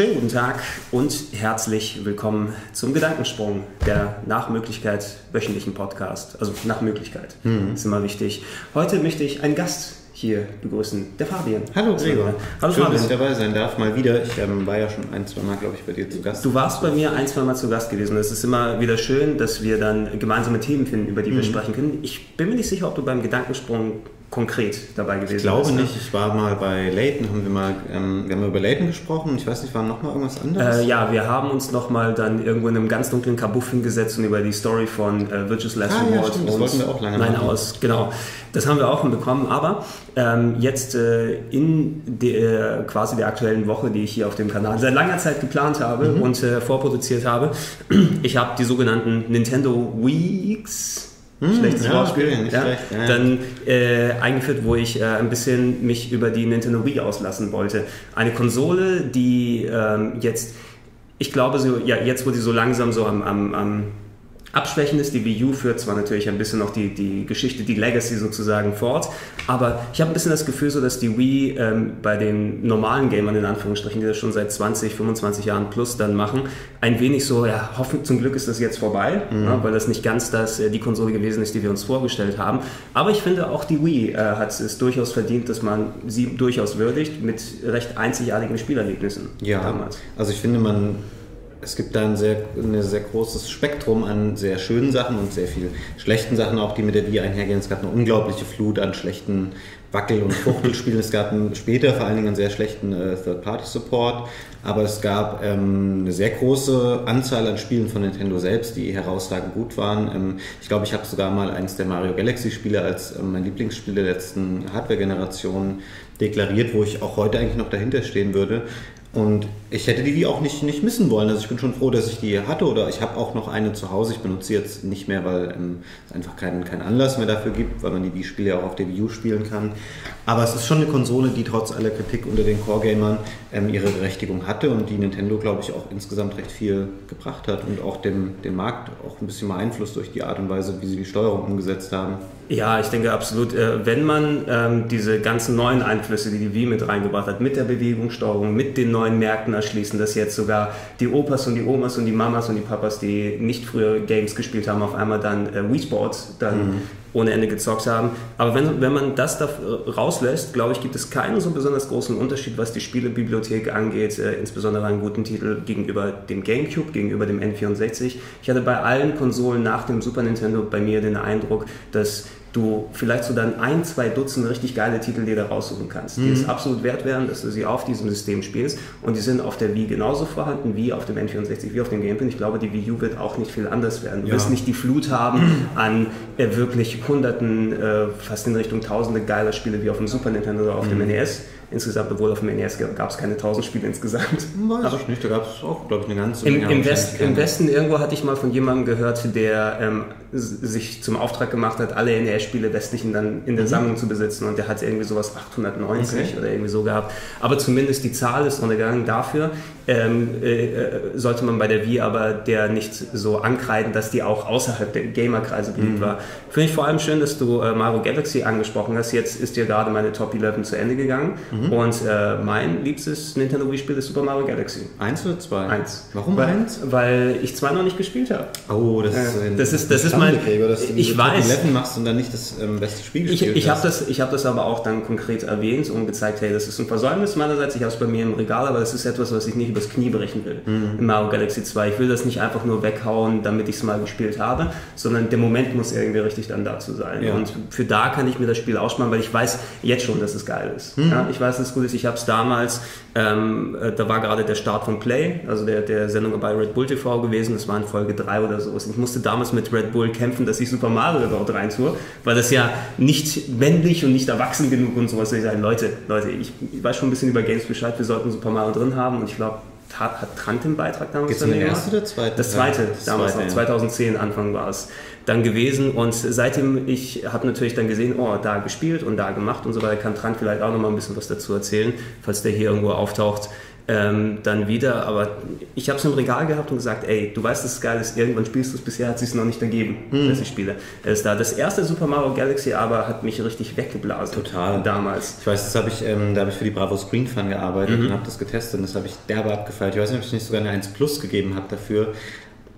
Schönen guten Tag und herzlich willkommen zum Gedankensprung, der nach Möglichkeit wöchentlichen Podcast. Also nach Möglichkeit, mhm. ist immer wichtig. Heute möchte ich einen Gast hier begrüßen, der Fabian. Hallo Gregor. Hallo Schön, Fabian. dass ich dabei sein darf, mal wieder. Ich ähm, war ja schon ein, zwei Mal, glaube ich, bei dir zu Gast. Du warst bei mir ein, zwei Mal zu Gast gewesen. Es ist immer wieder schön, dass wir dann gemeinsame Themen finden, über die mhm. wir sprechen können. Ich bin mir nicht sicher, ob du beim Gedankensprung konkret dabei gewesen Ich glaube bist, nicht. Ich war mal bei Leighton, haben wir mal, ähm, wir haben über Leighton gesprochen. Ich weiß nicht, war noch mal irgendwas anderes? Äh, ja, wir haben uns noch mal dann irgendwo in einem ganz dunklen Kabuff hingesetzt und über die Story von äh, Virtuous Last ah, ja, stimmt, das wollten wir auch lange Nein, aus, genau. Das haben wir auch bekommen. Aber ähm, jetzt äh, in der, quasi der aktuellen Woche, die ich hier auf dem Kanal seit langer Zeit geplant habe mhm. und äh, vorproduziert habe, ich habe die sogenannten Nintendo Weeks hm, schlechtes ja, Wortspiel, ja, ja, schlecht, ja, dann äh, eingeführt, wo ich äh, ein bisschen mich über die Nintendo Wii auslassen wollte. Eine Konsole, die ähm, jetzt, ich glaube, so, ja, jetzt wo die so langsam so am, am, am Abschwächen ist. Die Wii U führt zwar natürlich ein bisschen noch die, die Geschichte, die Legacy sozusagen fort, aber ich habe ein bisschen das Gefühl, so dass die Wii ähm, bei den normalen Gamern in Anführungsstrichen, die das schon seit 20, 25 Jahren plus dann machen, ein wenig so, ja, hoffen, zum Glück ist das jetzt vorbei, mhm. ja, weil das nicht ganz das, äh, die Konsole gewesen ist, die wir uns vorgestellt haben. Aber ich finde auch die Wii äh, hat es durchaus verdient, dass man sie durchaus würdigt mit recht einzigartigen Spielerlebnissen ja, damals. Also ich finde, man es gibt da ein sehr, ein sehr großes Spektrum an sehr schönen Sachen und sehr viel schlechten Sachen, auch die mit der Wii einhergehen. Es gab eine unglaubliche Flut an schlechten Wackel- und Fuchtelspielen. es gab später vor allen Dingen einen sehr schlechten äh, Third-Party-Support, aber es gab ähm, eine sehr große Anzahl an Spielen von Nintendo selbst, die herausragend gut waren. Ähm, ich glaube, ich habe sogar mal eines der Mario Galaxy-Spiele als ähm, mein Lieblingsspiel der letzten Hardware-Generation deklariert, wo ich auch heute eigentlich noch dahinter stehen würde. Und ich hätte die Wii auch nicht, nicht missen wollen. Also ich bin schon froh, dass ich die hatte oder ich habe auch noch eine zu Hause. Ich benutze jetzt nicht mehr, weil ähm, es einfach keinen, keinen Anlass mehr dafür gibt, weil man die Wii-Spiele auch auf der Wii U spielen kann. Aber es ist schon eine Konsole, die trotz aller Kritik unter den Core-Gamern ähm, ihre Berechtigung hatte und die Nintendo, glaube ich, auch insgesamt recht viel gebracht hat und auch dem, dem Markt auch ein bisschen beeinflusst durch die Art und Weise, wie sie die Steuerung umgesetzt haben. Ja, ich denke absolut. Äh, wenn man ähm, diese ganzen neuen Einflüsse, die die Wii mit reingebracht hat, mit der Bewegungssteuerung, mit den neuen Märkten erschließen, dass jetzt sogar die Opas und die Omas und die Mamas und die Papas, die nicht früher Games gespielt haben, auf einmal dann äh, Wii Sports dann mhm ohne Ende gezockt haben. Aber wenn, wenn man das da rauslässt, glaube ich, gibt es keinen so besonders großen Unterschied, was die Spielebibliothek angeht, äh, insbesondere einen guten Titel gegenüber dem GameCube, gegenüber dem N64. Ich hatte bei allen Konsolen nach dem Super Nintendo bei mir den Eindruck, dass du vielleicht so dann ein, zwei Dutzend richtig geile Titel dir da raussuchen kannst, die mhm. es absolut wert wären, dass du sie auf diesem System spielst. Und die sind auf der Wii genauso vorhanden wie auf dem N64, wie auf dem Gamepad. Ich glaube, die Wii U wird auch nicht viel anders werden. Du ja. wirst nicht die Flut haben an äh, wirklich hunderten, äh, fast in Richtung tausende geiler Spiele wie auf dem Super Nintendo oder auf mhm. dem NES insgesamt, obwohl auf dem NES gab es keine 1000 Spiele insgesamt. Weiß Aber ich nicht, da gab es auch, glaube ich, eine ganze Menge. Im, im, West, Im, Westen irgendwo hatte ich mal von jemandem gehört, der ähm, sich zum Auftrag gemacht hat, alle NES-Spiele westlichen dann in der mhm. Sammlung zu besitzen und der hat irgendwie sowas 890 okay. oder irgendwie so gehabt. Aber zumindest die Zahl ist runtergegangen. Dafür ähm, äh, äh, sollte man bei der Wii aber der nicht so ankreiden, dass die auch außerhalb der Gamerkreise beliebt mhm. war. Finde ich vor allem schön, dass du äh, Mario Galaxy angesprochen hast. Jetzt ist dir gerade meine Top 11 zu Ende gegangen. Mhm. Und äh, mein liebstes Nintendo Wii-Spiel ist Super Mario Galaxy. Eins oder zwei? Eins. Warum weil, eins? Weil ich zwei noch nicht gespielt habe. Oh, das ist, ein, das ist, das ist mein. dass du ich weiß. Top machst und dann nicht das ähm, beste Spiel gespielt ich, ich habe das, hab das aber auch dann konkret erwähnt und gezeigt, hey, das ist ein Versäumnis meinerseits. Ich habe es bei mir im Regal, aber das ist etwas, was ich nicht übers Knie brechen will. Mhm. In Mario Galaxy 2. Ich will das nicht einfach nur weghauen, damit ich es mal gespielt habe, sondern der Moment muss irgendwie richtig dann dazu sein. Ja. Und für da kann ich mir das Spiel aussparen, weil ich weiß jetzt schon, dass es geil ist. Mhm. Ja, ich weiß, dass es gut ist. Ich habe es damals, ähm, äh, da war gerade der Start von Play, also der, der Sendung bei Red Bull TV gewesen, das war in Folge 3 oder so. Ich musste damals mit Red Bull kämpfen, dass ich Super Mario dort reintue, weil das ja nicht männlich und nicht erwachsen genug und sowas. Ich sage, Leute, Leute, ich, ich weiß schon ein bisschen über Games Bescheid, wir sollten Super Mario drin haben und ich glaube, hat, hat Trant den Beitrag damals Geht's um den ersten oder zweiten? Das zweite, das damals zweite, noch, ja. 2010 Anfang war es dann gewesen und seitdem, ich habe natürlich dann gesehen, oh, da gespielt und da gemacht und so weiter, kann Trant vielleicht auch noch mal ein bisschen was dazu erzählen, falls der hier irgendwo auftaucht. Ähm, dann wieder, aber ich habe es im Regal gehabt und gesagt, ey, du weißt, dass es geil ist, irgendwann spielst du es, bisher hat es sich noch nicht ergeben, Hm. dass ich spiele. Ist da. Das erste Super Mario Galaxy aber hat mich richtig weggeblasen. Total. Damals. Ich weiß, das habe ich, ähm, da habe ich für die Bravo Screen Fun gearbeitet Mhm. und habe das getestet und das habe ich derbe abgefeiert. Ich weiß nicht, ob ich nicht sogar eine 1 Plus gegeben habe dafür.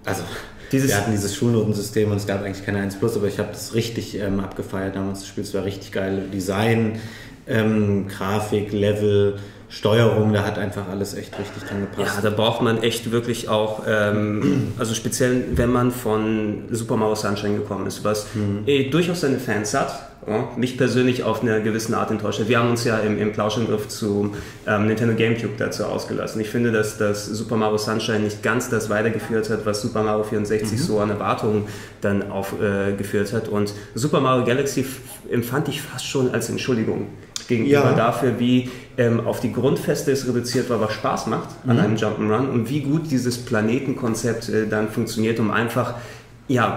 Also, Dieses- wir hatten dieses Schulnotensystem und es gab eigentlich keine 1 Plus, aber ich habe das richtig ähm, abgefeiert damals. Das Spiel, es war richtig geil. Design, ähm, Grafik, Level, Steuerung, da hat einfach alles echt richtig dran gepasst. Ja, da braucht man echt wirklich auch, ähm, also speziell wenn man von Super Mario Sunshine gekommen ist, was eh durchaus seine Fans hat, ja, mich persönlich auf eine gewisse Art enttäuscht hat. Wir haben uns ja im, im Plauschangriff zu ähm, Nintendo GameCube dazu ausgelassen. Ich finde, dass das Super Mario Sunshine nicht ganz das weitergeführt hat, was Super Mario 64 so an Erwartungen dann aufgeführt äh, geführt hat. Und Super Mario Galaxy empfand ich fast schon als Entschuldigung gegenüber Ja. dafür, wie ähm, auf die Grundfeste es reduziert war, was Spaß macht an einem Jump'n'Run und wie gut dieses Planetenkonzept äh, dann funktioniert, um einfach ja,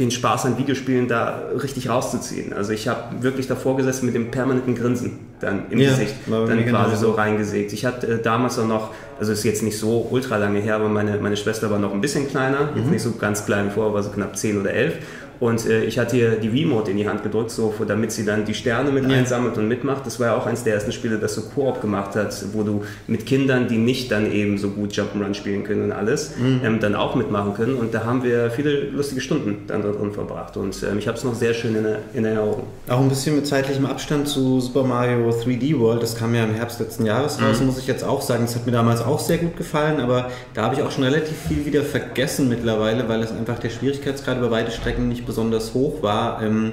den Spaß an Videospielen da richtig rauszuziehen. Also ich habe wirklich davor gesessen mit dem permanenten Grinsen dann im Ja, Gesicht, dann quasi so reingesägt. Ich hatte äh, damals auch noch, also ist jetzt nicht so ultra lange her, aber meine, meine Schwester war noch ein bisschen kleiner, Mhm. jetzt nicht so ganz klein vor, war so knapp 10 oder 11. Und äh, ich hatte ihr die Remote in die Hand gedrückt, so, damit sie dann die Sterne mit Ja. einsammelt und mitmacht. Das war ja auch eines der ersten Spiele, das so Koop gemacht hat, wo du mit Kindern, die nicht dann eben so gut Jump'n'Run spielen können und alles, Mhm. ähm, dann auch mitmachen können. Und da haben wir viele lustige Stunden dann da drin verbracht. Und ähm, ich habe es noch sehr schön in, in Erinnerung. Auch ein bisschen mit zeitlichem Abstand zu Super Mario 3D World. Das kam ja im Herbst letzten Jahres raus, muss ich jetzt auch sagen. Das hat mir damals auch sehr gut gefallen, aber da habe ich auch schon relativ viel wieder vergessen mittlerweile, weil es einfach der Schwierigkeitsgrad über weite Strecken nicht besonders hoch war. Ähm,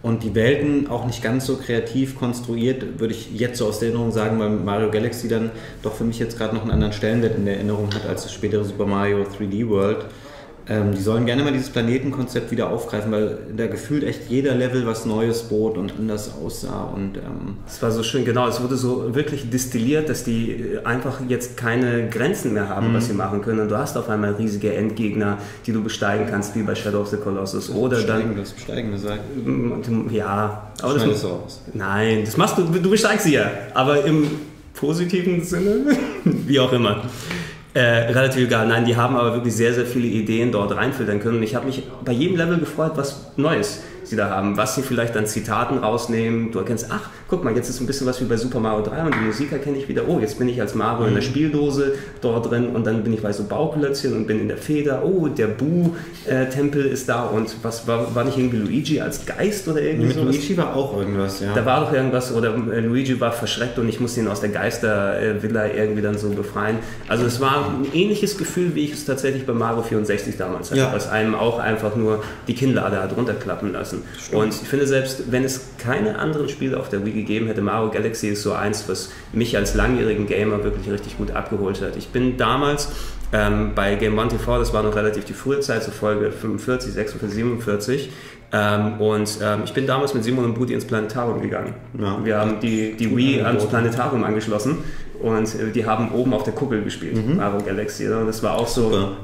und die Welten auch nicht ganz so kreativ konstruiert, würde ich jetzt so aus der Erinnerung sagen, weil Mario Galaxy dann doch für mich jetzt gerade noch einen anderen Stellenwert in der Erinnerung hat als das spätere Super Mario 3D World. Ähm, die sollen gerne mal dieses Planetenkonzept wieder aufgreifen, weil da gefühlt echt jeder Level was Neues bot und anders aussah. Und ähm, Es war so schön, genau, es wurde so wirklich destilliert, dass die äh, einfach jetzt keine Grenzen mehr haben, Mhm. was sie machen können. Und du hast auf einmal riesige Endgegner, die du besteigen kannst, wie bei Shadow of the Colossus. Oder dann, das Steigende sagt. ja, aber das, so aus. nein, das machst du, du besteigst sie ja, aber im positiven Sinne, wie auch immer. Äh, relativ egal. Nein, die haben aber wirklich sehr, sehr viele Ideen dort reinfiltern können. Und ich habe mich bei jedem Level gefreut, was Neues sie da haben, was sie vielleicht an Zitaten rausnehmen. Du erkennst, ach, guck mal, jetzt ist ein bisschen was wie bei Super Mario 3 und die Musik erkenne ich wieder. Oh, jetzt bin ich als Mario in der Spieldose dort drin und dann bin ich bei so Bauklötzchen und bin in der Feder. Oh, der Bu-Tempel ist da und was war, war nicht irgendwie Luigi als Geist oder irgendwie Mit sowas? Luigi war auch irgendwas, ja. Da war doch irgendwas, oder äh, Luigi war verschreckt und ich musste ihn aus der Geistervilla irgendwie dann so befreien. Also es war ein ähnliches Gefühl, wie ich es tatsächlich bei Mario 64 damals hatte, Ja. was einem auch einfach nur die Kinnlade hat runterklappen lassen. Und ich finde selbst, wenn es keine anderen Spiele auf der Wii gegeben hätte, Mario Galaxy ist so eins, was mich als langjährigen Gamer wirklich richtig gut abgeholt hat. Ich bin damals ähm, bei Game One TV, das war noch relativ die frühe Zeit, so Folge 45, 46, 47, ähm, und ähm, ich bin damals mit Simon und Budi ins Planetarium gegangen. Ja. Wir haben die, die Wii ans Planetarium angeschlossen und äh, die haben oben auf der Kuppel gespielt, Mario Galaxy. ne? Und das war auch so. Super.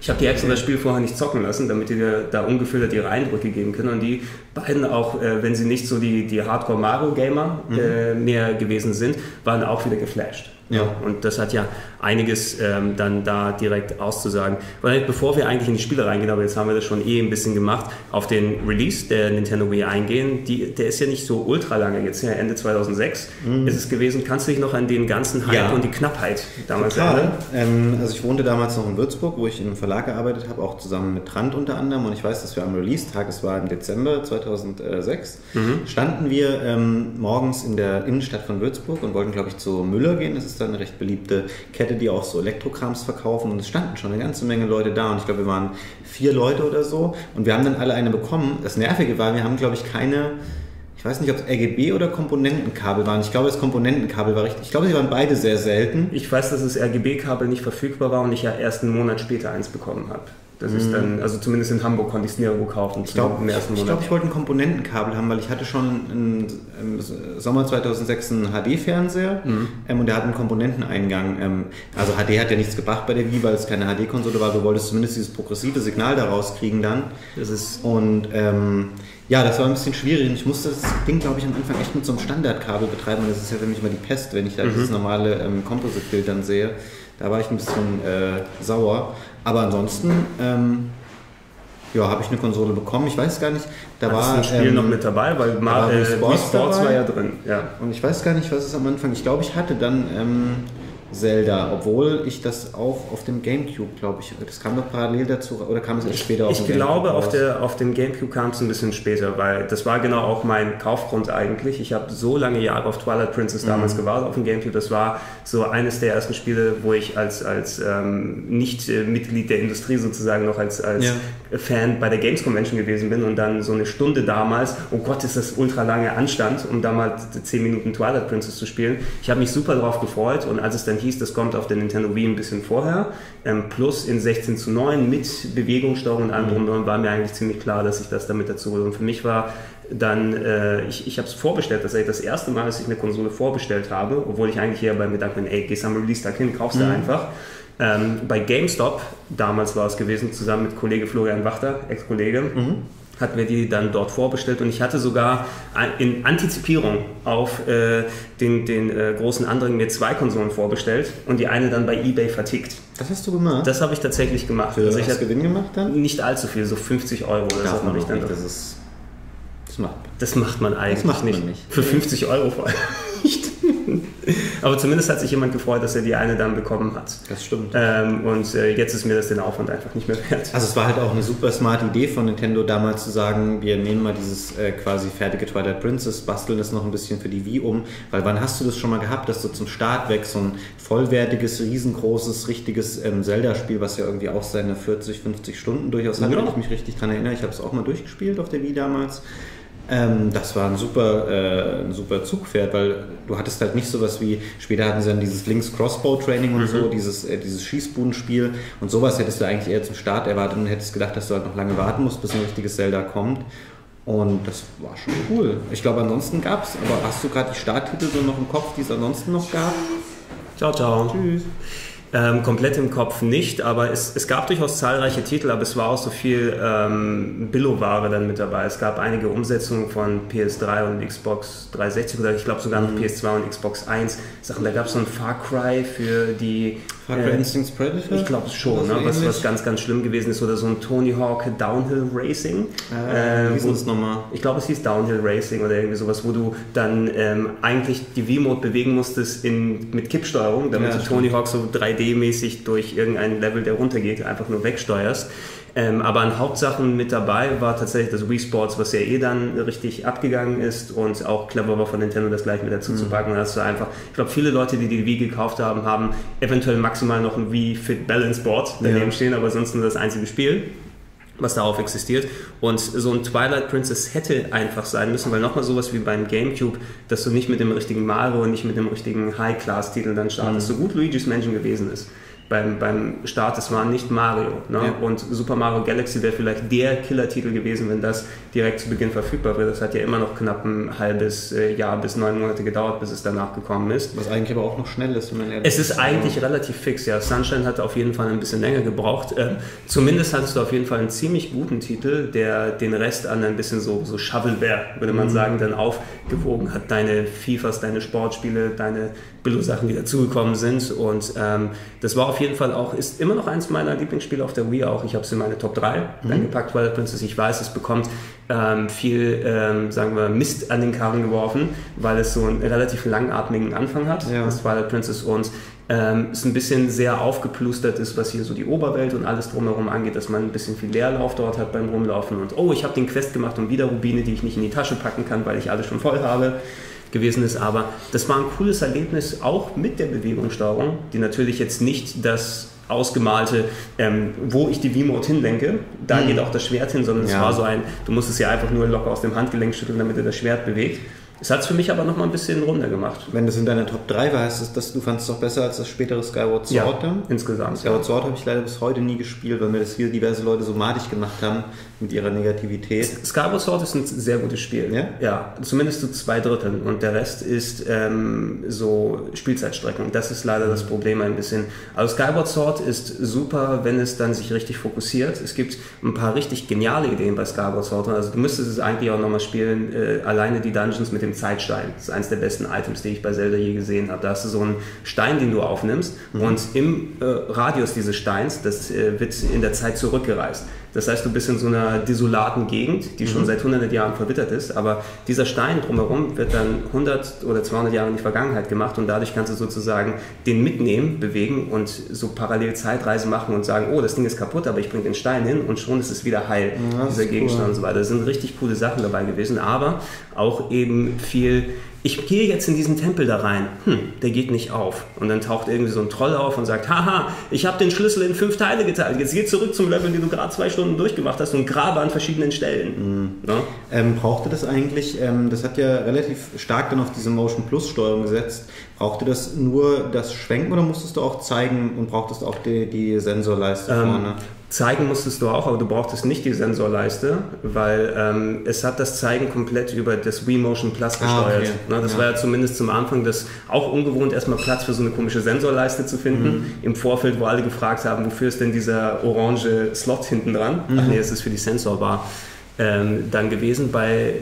Ich habe die extra das Spiel vorher nicht zocken lassen, damit die da ungefiltert ihre Eindrücke geben können. Und die beiden auch, äh, wenn sie nicht so die, die Hardcore-Mario-Gamer äh, mehr gewesen sind, waren auch wieder geflasht. Ja. Und das hat ja einiges ähm, dann da direkt auszusagen. Weil bevor wir eigentlich in die Spiele reingehen, aber jetzt haben wir das schon eh ein bisschen gemacht, auf den Release der Nintendo Wii eingehen, die, der ist ja nicht so ultra lange, jetzt ja Ende 2006 ist es gewesen. Kannst du dich noch an den ganzen Hype Ja. und die Knappheit damals Total. erinnern? Ähm, also ich wohnte damals noch in Würzburg, wo ich in einem Verlag gearbeitet habe, auch zusammen mit Trant unter anderem. Und ich weiß, dass wir am Release-Tag, es war im Dezember 2006, standen wir ähm, morgens in der Innenstadt von Würzburg und wollten, glaube ich, zu Müller gehen. Das ist dann eine recht beliebte Kette, die auch so Elektrokrams verkaufen. Und es standen schon eine ganze Menge Leute da. Und ich glaube, wir waren vier Leute oder so. Und wir haben dann alle eine bekommen. Das Nervige war, wir haben, glaube ich, keine... Ich weiß nicht, ob es RGB oder Komponentenkabel waren. Ich glaube, das Komponentenkabel war richtig. Ich glaube, sie waren beide sehr selten. Ich weiß, dass das RGB-Kabel nicht verfügbar war und ich ja erst einen Monat später eins bekommen habe. Das ist dann, also zumindest in Hamburg konnte ich es nirgendwo kaufen. Ich glaube, ich, glaub, ich wollte ein Komponentenkabel haben, weil ich hatte schon im, im Sommer 2006 einen HD-Fernseher mhm. ähm, und der hat einen Komponenteneingang. Ähm, also HD hat ja nichts gebracht bei der Wii, weil es keine HD-Konsole war. Du wolltest zumindest dieses progressive Signal daraus kriegen dann. Das ist und ähm, ja, das war ein bisschen schwierig. Ich musste das Ding, glaube ich, am Anfang echt mit so einem Standardkabel betreiben. Und das ist ja für mich immer die Pest, wenn ich da mhm. dieses normale ähm, Composite-Bild dann sehe. Da war ich ein bisschen äh, sauer. Aber ansonsten, ähm, ja, habe ich eine Konsole bekommen. Ich weiß gar nicht, da war ein Spiel ähm, noch mit dabei, weil Mar äh, Sports, Sports war ja drin. Ja. Und ich weiß gar nicht, was es am Anfang. Ich glaube, ich hatte dann ähm, Zelda, obwohl ich das auch auf dem Gamecube, glaube ich, das kam noch parallel dazu oder kam es erst später auf Ich glaube, auf, der, auf dem Gamecube kam es ein bisschen später, weil das war genau auch mein Kaufgrund eigentlich. Ich habe so lange Jahre auf Twilight Princess mhm. damals gewartet auf dem Gamecube. Das war so eines der ersten Spiele, wo ich als, als ähm, nicht äh, Mitglied der Industrie sozusagen noch als, als ja. Fan bei der Games Convention gewesen bin und dann so eine Stunde damals, oh Gott, ist das ultra lange Anstand, um damals 10 Minuten Twilight Princess zu spielen. Ich habe mich super drauf gefreut und als es dann hieß, das kommt auf der Nintendo Wii ein bisschen vorher, ähm, plus in 16 zu 9 mit Bewegungssteuerung und allem mhm. drum, war mir eigentlich ziemlich klar, dass ich das damit dazu hole. Und für mich war dann, äh, ich, ich habe es vorbestellt, das ist das erste Mal, dass ich eine Konsole vorbestellt habe, obwohl ich eigentlich eher beim Gedanken bin, ey, gehst am Release-Tag hin, kaufst du mhm. einfach. Ähm, bei GameStop, damals war es gewesen, zusammen mit Kollege Florian Wachter, Ex-Kollege, mhm hatten wir die dann dort vorbestellt und ich hatte sogar in Antizipierung auf äh, den, den äh, großen Andrang mir zwei Konsolen vorbestellt und die eine dann bei eBay vertickt. Das hast du gemacht? Das habe ich tatsächlich gemacht. Für also ich hast Gewinn gemacht dann? Nicht allzu viel, so 50 Euro oder so. Man ich dann nicht, das ist... Das macht, das macht man eigentlich das macht man nicht. nicht. Für 50 Euro vor allem nicht. Aber zumindest hat sich jemand gefreut, dass er die eine dann bekommen hat. Das stimmt. Ähm, und äh, jetzt ist mir das den Aufwand einfach nicht mehr wert. Also es war halt auch eine super smart Idee von Nintendo damals zu sagen, wir nehmen mal dieses äh, quasi fertige Twilight Princess, basteln das noch ein bisschen für die Wii um. Weil wann hast du das schon mal gehabt, dass du zum Start weg so ein vollwertiges, riesengroßes, richtiges ähm, Zelda-Spiel, was ja irgendwie auch seine 40, 50 Stunden durchaus hat, ja. wenn ich mich richtig daran erinnere. Ich habe es auch mal durchgespielt auf der Wii damals. Ähm, das war ein super, äh, ein super Zugpferd, weil du hattest halt nicht sowas wie, später hatten sie dann dieses Links-Crossbow-Training und mhm. so, dieses, äh, dieses Schießbudenspiel und sowas hättest du eigentlich eher zum Start erwartet und hättest gedacht, dass du halt noch lange warten musst, bis ein richtiges Zelda kommt. Und das war schon cool. Ich glaube, ansonsten gab es, aber hast du gerade die Starttitel so noch im Kopf, die es ansonsten noch gab? Ciao, ciao. Tschüss. Ähm, komplett im Kopf nicht, aber es, es gab durchaus zahlreiche Titel, aber es war auch so viel ähm, Billo-Ware dann mit dabei. Es gab einige Umsetzungen von PS3 und Xbox 360 oder ich glaube sogar noch mhm. PS2 und Xbox 1 Sachen. Da gab es so ein Far Cry für die Cry äh, Instincts Predator? Ich glaube schon, ne? was, was ganz, ganz schlimm gewesen ist. Oder so ein Tony Hawk Downhill Racing. Äh, wie hieß nochmal? Ich glaube, es hieß Downhill Racing oder irgendwie sowas, wo du dann ähm, eigentlich die V-Mode bewegen musstest in, mit Kippsteuerung, damit ja, du Tony Hawk so 3D-mäßig durch irgendein Level, der runtergeht, einfach nur wegsteuerst. Ähm, aber an Hauptsachen mit dabei war tatsächlich das Wii Sports, was ja eh dann richtig abgegangen ist und auch clever war von Nintendo, das gleich mit dazu mhm. zu packen. Und hast du einfach, ich glaube, viele Leute, die die Wii gekauft haben, haben eventuell maximal noch ein Wii Fit Balance Board daneben ja. stehen, aber sonst nur das einzige Spiel was darauf existiert. Und so ein Twilight Princess hätte einfach sein müssen, weil nochmal sowas wie beim Gamecube, dass du nicht mit dem richtigen Mario und nicht mit dem richtigen High-Class-Titel dann startest, mhm. so gut Luigi's Mansion gewesen ist beim, beim Start, es war nicht Mario. Ne? Ja. Und Super Mario Galaxy wäre vielleicht der Killer-Titel gewesen, wenn das direkt zu Beginn verfügbar wäre. Das hat ja immer noch knapp ein halbes äh, Jahr bis neun Monate gedauert, bis es danach gekommen ist. Was eigentlich aber auch noch schnell ist, wenn man ehrlich Es ist eigentlich relativ fix, ja. Sunshine hat auf jeden Fall ein bisschen länger gebraucht. Ähm, zumindest hattest du auf jeden Fall einen ziemlich guten Titel, der den Rest an ein bisschen so, so Shovelware, würde man mhm. sagen, dann aufgewogen hat. Deine FIFAs, deine Sportspiele, deine Billo-Sachen, die dazugekommen sind. Und ähm, das war auf jeden Fall auch, ist immer noch eins meiner Lieblingsspiele auf der Wii auch. Ich habe es in meine Top 3 mhm. eingepackt, Twilight Princess. Ich weiß, es bekommt ähm, viel, ähm, sagen wir, Mist an den Karren geworfen, weil es so einen relativ langatmigen Anfang hat, ja. das Twilight Princess. Und ähm, es ein bisschen sehr aufgeplustert ist, was hier so die Oberwelt und alles drumherum angeht, dass man ein bisschen viel Leerlauf dort hat beim Rumlaufen und oh, ich habe den Quest gemacht und wieder Rubine, die ich nicht in die Tasche packen kann, weil ich alles schon voll habe gewesen ist. Aber das war ein cooles Erlebnis, auch mit der Bewegungssteuerung, die natürlich jetzt nicht das ausgemalte, ähm, wo ich die V-Mode hinlenke, da mhm. geht auch das Schwert hin, sondern ja. es war so ein, du musst es ja einfach nur locker aus dem Handgelenk schütteln, damit er das Schwert bewegt. Es hat es für mich aber noch mal ein bisschen runder gemacht. Wenn das in deiner Top 3 war, heißt es, dass du fandest es doch besser als das spätere Skyward Sword Ja, dann? insgesamt. Skyward Sword habe ich leider bis heute nie gespielt, weil mir das hier diverse Leute so madig gemacht haben mit ihrer Negativität. Skyward Sword ist ein sehr gutes Spiel. Ja? Ja, zumindest zu zwei Dritteln. Und der Rest ist ähm, so Spielzeitstrecken. Und das ist leider das Problem ein bisschen. Also Skyward Sword ist super, wenn es dann sich richtig fokussiert. Es gibt ein paar richtig geniale Ideen bei Skyward Sword. Also du müsstest es eigentlich auch nochmal spielen. Äh, alleine die Dungeons mit dem Zeitstein. Das ist eines der besten Items, die ich bei Zelda je gesehen habe. Da hast du so einen Stein, den du aufnimmst. Und im äh, Radius dieses Steins, das äh, wird in der Zeit zurückgereist. Das heißt, du bist in so einer desolaten Gegend, die schon seit hunderten Jahren verwittert ist, aber dieser Stein drumherum wird dann 100 oder 200 Jahre in die Vergangenheit gemacht und dadurch kannst du sozusagen den mitnehmen, bewegen und so parallel Zeitreisen machen und sagen, oh, das Ding ist kaputt, aber ich bringe den Stein hin und schon ist es wieder heil, Ja, das dieser Gegenstand cool. und so weiter. Da sind richtig coole Sachen dabei gewesen, aber auch eben viel ich gehe jetzt in diesen Tempel da rein. Hm, der geht nicht auf. Und dann taucht irgendwie so ein Troll auf und sagt, haha, ich habe den Schlüssel in fünf Teile geteilt. Jetzt geh zurück zum Level, den du gerade zwei Stunden durchgemacht hast und grabe an verschiedenen Stellen. Ne? Ähm, brauchte das eigentlich, ähm, das hat ja relativ stark dann auf diese Motion Plus Steuerung gesetzt, brauchte das nur das Schwenken oder musstest du auch zeigen und brauchtest auch die, die Sensorleiste Ähm, vorne? Zeigen musstest du auch, aber du brauchtest nicht die Sensorleiste, weil ähm, es hat das Zeigen komplett über das Wii Motion Plus Ah, gesteuert. okay. Ne, das Ja. war ja zumindest zum Anfang das auch ungewohnt, erstmal Platz für so eine komische Sensorleiste zu finden. Mhm. Im Vorfeld, wo alle gefragt haben, wofür ist denn dieser orange Slot hinten dran? Mhm. Ach nee, es ist für die Sensorbar. Ähm, dann gewesen bei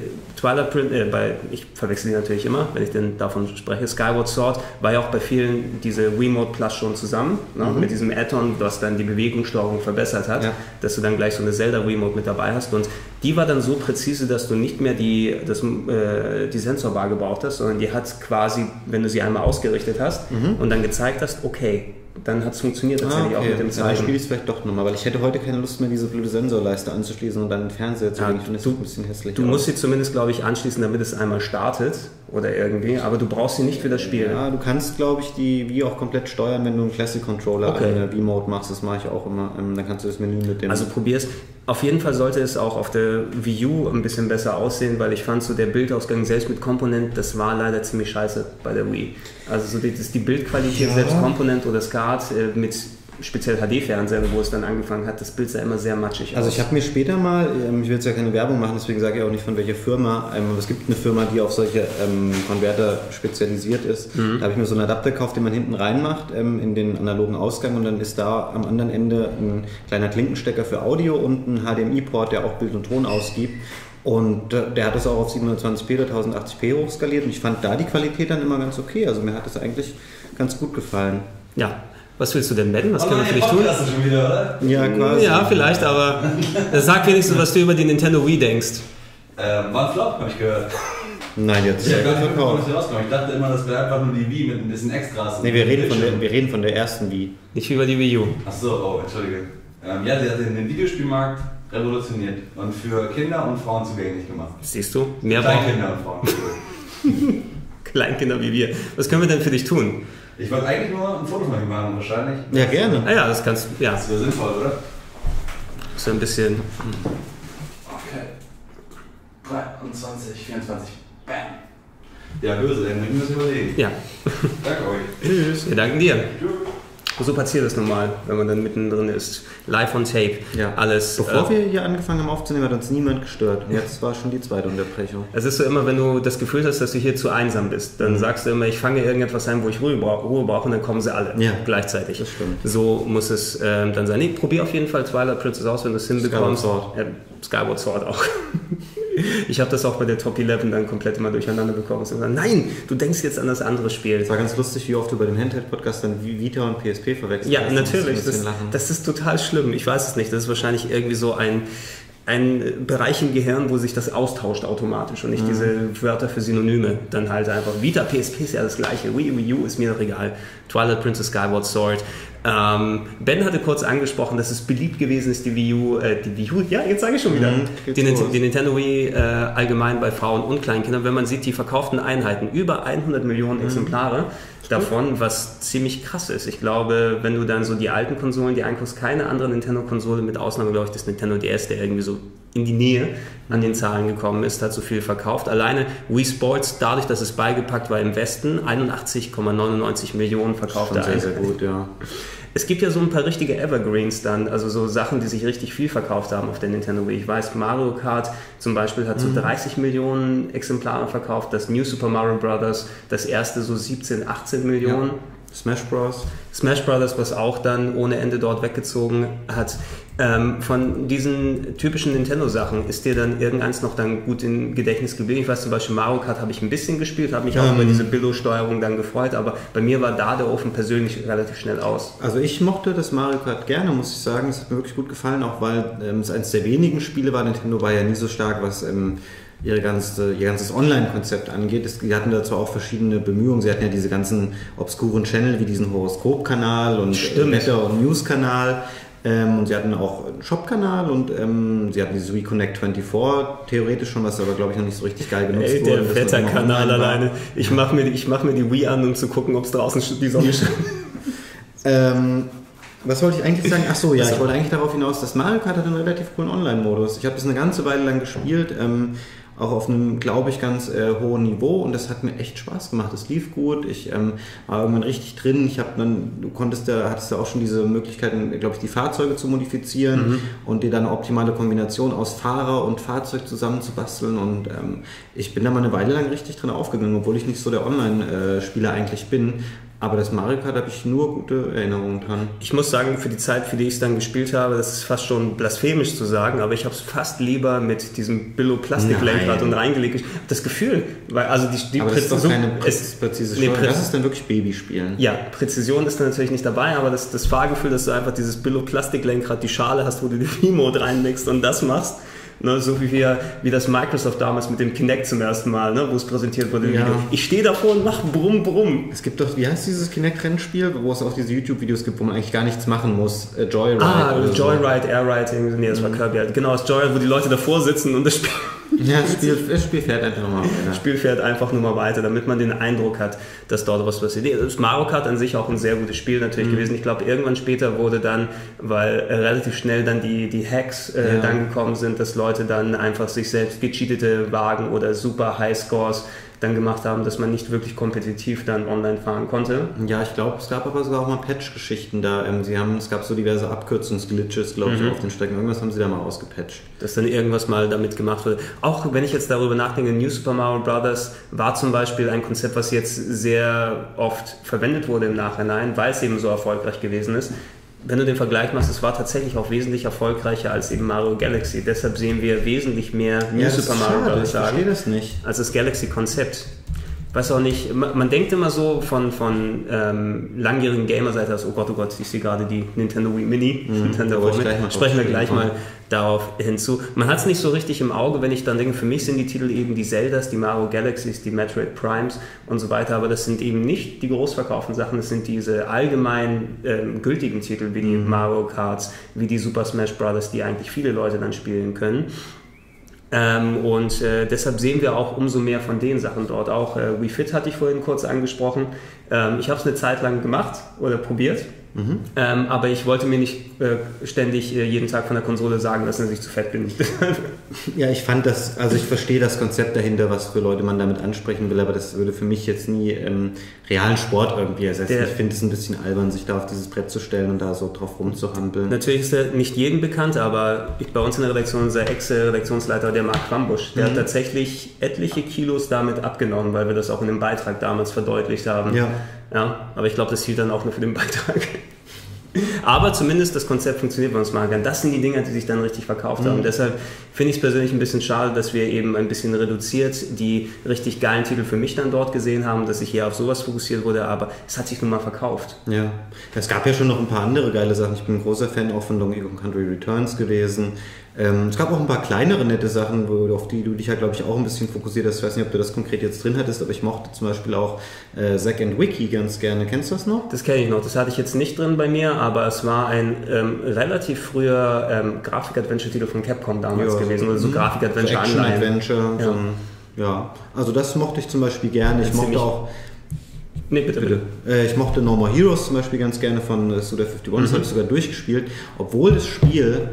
Twilight Print, äh, bei, ich verwechsel die natürlich immer, wenn ich denn davon spreche, Skyward Sword war ja auch bei vielen diese Wiimote Plus schon zusammen, ne, mit diesem Add-on, was dann die Bewegungssteuerung verbessert hat, Ja. dass du dann gleich so eine Zelda Wiimote mit dabei hast und die war dann so präzise, dass du nicht mehr die, das, äh, die Sensorbar gebraucht hast, sondern die hat quasi, wenn du sie einmal ausgerichtet hast und dann gezeigt hast, okay, dann hat es funktioniert tatsächlich auch mit dem Ah, Ja, dann spiele ich es vielleicht doch nochmal, weil ich hätte heute keine Lust mehr, diese blöde Sensorleiste anzuschließen und dann den Fernseher zu Ja, legen. Ich finde das ein bisschen hässlich Du aus. musst sie zumindest, glaube ich, anschließen, damit es einmal startet oder irgendwie, aber du brauchst sie nicht für das Spiel. Ja, du kannst, glaube ich, die Wii auch komplett steuern, wenn du einen Classic Controller Okay. an der Wii-Mode machst. Das mache ich auch immer. Ähm, Dann kannst du das Menü mit dem. Also probier's. Auf jeden Fall sollte es auch auf der Wii U ein bisschen besser aussehen, weil ich fand so der Bildausgang selbst mit Komponent, das war leider ziemlich scheiße bei der Wii. Also so die, die Bildqualität Ja. selbst Komponent oder SCART äh, mit speziell HD-Fernsehern, wo es dann angefangen hat, das Bild sah immer sehr matschig Also aus. ich habe mir später mal, ähm, ich will jetzt ja keine Werbung machen, deswegen sage ich auch nicht von welcher Firma, ähm, aber es gibt eine Firma, die auf solche ähm, Konverter spezialisiert ist. Mhm. Da habe ich mir so einen Adapter gekauft, den man hinten reinmacht ähm, in den analogen Ausgang und dann ist da am anderen Ende ein kleiner Klinkenstecker für Audio und ein HDMI-Port, der auch Bild und Ton ausgibt. Und äh, der hat das auch auf 720p oder 1080p hochskaliert und ich fand da die Qualität dann immer ganz okay. Also mir hat das eigentlich ganz gut gefallen. ja. Was willst du denn, Ben? Was können wir für dich tun? Schon wieder, oder? Ja, quasi. Ja, vielleicht, aber sag wenigstens, was du über die Nintendo Wii denkst. Ähm, war ein Flop, hab ich gehört. Nein, jetzt ja gar nicht rauskommen. Ich dachte immer, das wäre einfach nur die Wii mit ein bisschen Extras. Nee, wir reden, von der, wir reden von der ersten Wii. Nicht wie über die Wii U. Achso, oh, entschuldige. Ähm, ja, sie hat den Videospielmarkt revolutioniert und für Kinder und Frauen zugänglich gemacht. Siehst du? Mehr Kleinkinder und Frauen. Kleinkinder wie wir. Was können wir denn für dich tun? Ich wollte eigentlich nur ein Foto von ihm machen, wahrscheinlich. Ja, gerne. Ah ja, das kannst ja, Das wäre sinnvoll, oder? so ein bisschen. Okay. 23, 24. Bam. Ja, böse, dann müssen wir es überlegen. Ja, Danke euch. Tschüss. Wir danken dir. Tschüss. So passiert es normal, wenn man dann mittendrin ist. Live on Tape. Ja. Alles. Bevor äh, wir hier angefangen haben aufzunehmen, hat uns niemand gestört. Und jetzt war schon die zweite Unterbrechung. es ist so immer, wenn du das Gefühl hast, dass du hier zu einsam bist, dann sagst du immer, ich fange irgendetwas ein, wo ich Ruhe brauche, Ruhe brauche und dann kommen sie alle Ja. gleichzeitig. Das stimmt. So muss es ähm, dann sein. Nee, probier auf jeden Fall Twilight Princess aus, wenn du es hinbekommst. Skyward Sword. Ja, Skyward Sword auch. Ich habe das auch bei der Top 11 dann komplett immer durcheinander bekommen. Gesagt, nein, du denkst jetzt an das andere Spiel. Es war ganz lustig, wie oft du bei dem Handheld-Podcast dann Vita und PSP verwechselt Ja, natürlich. Das, das ist total schlimm. Ich weiß es nicht. Das ist wahrscheinlich irgendwie so ein, ein Bereich im Gehirn, wo sich das austauscht automatisch und Mhm. nicht diese Wörter für Synonyme. Dann halt einfach Vita, PSP ist ja das gleiche. Wii, Wii U ist mir doch egal. Twilight Princess, Skyward Sword. Ähm, ben hatte kurz angesprochen, dass es beliebt gewesen ist, die Wii U, äh, die Wii U, ja, jetzt sage ich schon wieder, Mhm, die, die Nintendo Wii äh, allgemein bei Frauen und Kleinkindern. Wenn man sieht, die verkauften Einheiten, über 100 Millionen Mhm. Exemplare davon, was ziemlich krass ist. Ich glaube, wenn du dann so die alten Konsolen, die anguckst, keine andere Nintendo-Konsole mit Ausnahme, glaube ich, des Nintendo DS, der irgendwie so in die Nähe an den Zahlen gekommen ist, hat so viel verkauft. Alleine Wii Sports, dadurch, dass es beigepackt war im Westen, 81,99 Millionen verkaufte Schon sehr, sehr gut, ja. Es gibt ja so ein paar richtige Evergreens dann, also so Sachen, die sich richtig viel verkauft haben auf der Nintendo Wii. Ich weiß, Mario Kart zum Beispiel hat so 30 Millionen Exemplare verkauft, das New Super Mario Bros., das erste so 17, 18 Millionen. Smash Bros. Smash Brothers, was auch dann ohne Ende dort weggezogen hat. Ähm, von diesen typischen Nintendo-Sachen ist dir dann irgendeins noch dann gut im Gedächtnis geblieben? Ich weiß zum Beispiel Mario Kart habe ich ein bisschen gespielt, habe mich auch Ähm. über diese Billo-Steuerung dann gefreut, aber bei mir war da der Ofen persönlich relativ schnell aus. Also ich mochte das Mario Kart gerne, muss ich sagen. Es hat mir wirklich gut gefallen, auch weil ähm, es eines der wenigen Spiele war. Nintendo war ja nie so stark, was ähm, ihre ganze, ihr ganzes Online-Konzept angeht. Es, die hatten dazu auch verschiedene Bemühungen. Sie hatten ja diese ganzen obskuren Channel wie diesen Horoskop-Kanal und Stimmt. Wetter- und News-Kanal. Ähm, und sie hatten auch einen Shop-Kanal und ähm, sie hatten dieses Reconnect 24 theoretisch schon, was aber glaube ich noch nicht so richtig geil genutzt Ey, wurde. der man immer Wetterkanal alleine. Ich mache mir, ich mach mir die Wii an, um zu gucken, ob es draußen die Sonne scheint. Ähm, was wollte ich eigentlich sagen? Ach so, ja, ich wollte eigentlich darauf hinaus, dass Mario Kart hat einen relativ coolen Online-Modus. Ich habe das eine ganze Weile lang gespielt, ähm, auch auf einem, glaube ich, ganz äh, hohen Niveau und das hat mir echt Spaß gemacht. Es lief gut, ich ähm, war irgendwann richtig drin. Ich habe dann, du konntest da, hattest da auch schon diese Möglichkeiten, glaube ich, die Fahrzeuge zu modifizieren und dir dann eine optimale Kombination aus Fahrer und Fahrzeug zusammenzubasteln und ähm, ich bin da mal eine Weile lang richtig drin aufgegangen, obwohl ich nicht so der Online-Spieler eigentlich bin. Aber das Mario Kart habe ich nur gute Erinnerungen dran. Ich muss sagen, für die Zeit, für die ich es dann gespielt habe, das ist fast schon blasphemisch zu sagen, aber ich habe es fast lieber mit diesem Billo-Plastiklenkrad Nein. und reingelegt. Das Gefühl, weil also die, die Aber das ist Präzision- keine es- präzise nee, Steuerung. Prä- Das ist dann wirklich Babyspielen. Ja, Präzision ist da natürlich nicht dabei, aber das, das Fahrgefühl, dass du einfach dieses Billo-Plastiklenkrad, die Schale hast, wo du die Remote reinlegst und das machst, ne, so wie, wir, wie das Microsoft damals mit dem Kinect zum ersten Mal, ne, wo es präsentiert wurde. Ja. Ich stehe davor und mache Brumm, Brumm. Es gibt doch, wie heißt dieses Kinect-Rennspiel, wo es auch diese YouTube-Videos gibt, wo man eigentlich gar nichts machen muss. Äh, Joyride. Ah, oder so. Mhm. Joyride, Airride, irgendwie- nee, das war Kirby halt. Genau, das Joyride, wo die Leute davor sitzen und das Spiel Ja, das Spiel, das Spiel fährt einfach nochmal weiter. Spiel fährt einfach nur mal weiter, damit man den Eindruck hat, dass dort was passiert. Das Mario Kart an sich auch ein sehr gutes Spiel natürlich Mhm. gewesen. Ich glaube, irgendwann später wurde dann, weil äh, relativ schnell dann die, die Hacks äh, Ja. dann gekommen sind, dass Leute dann einfach sich selbst gecheatete Wagen oder super Highscores dann gemacht haben, dass man nicht wirklich kompetitiv dann online fahren konnte. Ja, ich glaube, es gab aber sogar auch mal Patch-Geschichten da. Ähm, sie haben, es gab so diverse Abkürzungsglitches, glaube ich, Mhm. auf den Strecken. Irgendwas haben sie da mal ausgepatcht. dass dann irgendwas mal damit gemacht wurde. Auch wenn ich jetzt darüber nachdenke, New Super Mario Bros. war zum Beispiel ein Konzept, was jetzt sehr oft verwendet wurde im Nachhinein, weil es eben so erfolgreich gewesen ist. Wenn du den Vergleich machst, es war tatsächlich auch wesentlich erfolgreicher als eben Mario Galaxy. Deshalb sehen wir wesentlich mehr New Ja, Super Mario schade, Bros. ich verstehe das nicht. als das Galaxy-Konzept. Weiß auch nicht, man, man denkt immer so von, von ähm, langjährigen Gamer-Seite aus, oh Gott, oh Gott, ich sehe gerade die Nintendo Wii Mini, Nintendo wollte ich Wii. Sprechen wir gleich mal darauf hinzu. Man hat es nicht so richtig im Auge, wenn ich dann denke, für mich sind die Titel eben die Zeldas, die Mario Galaxies, die Metroid Primes und so weiter, aber das sind eben nicht die großverkauften Sachen, das sind diese allgemein ähm, gültigen Titel wie die Mario Karts, wie die Super Smash Bros., die eigentlich viele Leute dann spielen können. Ähm, und äh, deshalb sehen wir auch umso mehr von den Sachen dort. Auch äh, Wii Fit hatte ich vorhin kurz angesprochen. Ähm, ich habe es eine Zeit lang gemacht oder probiert. Ähm, aber ich wollte mir nicht äh, ständig äh, jeden Tag von der Konsole sagen lassen, dass ich zu fett bin. Ja, ich fand das, also ich verstehe das Konzept dahinter, was für Leute man damit ansprechen will, aber das würde für mich jetzt nie ähm, realen Sport irgendwie ersetzen. Der- ich finde es ein bisschen albern, sich da auf dieses Brett zu stellen und da so drauf rumzuhampeln. Natürlich ist er nicht jedem bekannt, aber ich, bei uns in der Redaktion, unser Ex-Redaktionsleiter, der Marc Quambusch, der hat tatsächlich etliche Kilos damit abgenommen, weil wir das auch in dem Beitrag damals verdeutlicht haben. Ja. Ja, aber ich glaube, das hielt dann auch nur für den Beitrag. Aber zumindest das Konzept funktioniert bei uns mal. Das sind die Dinger, die sich dann richtig verkauft haben. Deshalb finde ich es persönlich ein bisschen schade, dass wir eben ein bisschen reduziert die richtig geilen Titel für mich dann dort gesehen haben, dass ich hier auf sowas fokussiert wurde, aber es hat sich nun mal verkauft. Ja, es gab ja schon noch ein paar andere geile Sachen. Ich bin ein großer Fan auch von Donkey Kong Country Returns gewesen. Ähm, es gab auch ein paar kleinere nette Sachen, wo, auf die du dich ja, glaube ich, auch ein bisschen fokussiert hast. Ich weiß nicht, ob du das konkret jetzt drin hattest, aber ich mochte zum Beispiel auch äh, Zack and Wiki ganz gerne. Kennst du das noch? Das kenne ich noch. Das hatte ich jetzt nicht drin bei mir, aber es war ein ähm, relativ früher ähm, Grafik-Adventure-Titel von Capcom damals Ja, gewesen. Oder so mhm. Grafik-Adventure-Anleihen. Action-Adventure. Ja. So ja, also das mochte ich zum Beispiel gerne. Ich mochte auch Nee, bitte, bitte. Äh, ich mochte No More Heroes zum Beispiel ganz gerne von äh, Suda51. Das habe ich sogar durchgespielt, obwohl das Spiel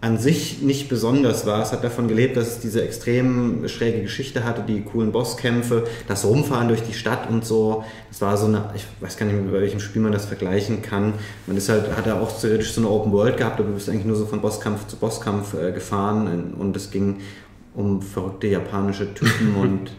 an sich nicht besonders war. Es hat davon gelebt, dass es diese extrem schräge Geschichte hatte, die coolen Bosskämpfe, das Rumfahren durch die Stadt und so. Es war so eine, ich weiß gar nicht mehr, bei welchem Spiel man das vergleichen kann. Man ist halt, hat er auch theoretisch so eine Open World gehabt, aber du bist eigentlich nur so von Bosskampf zu Bosskampf äh, gefahren und es ging um verrückte japanische Typen und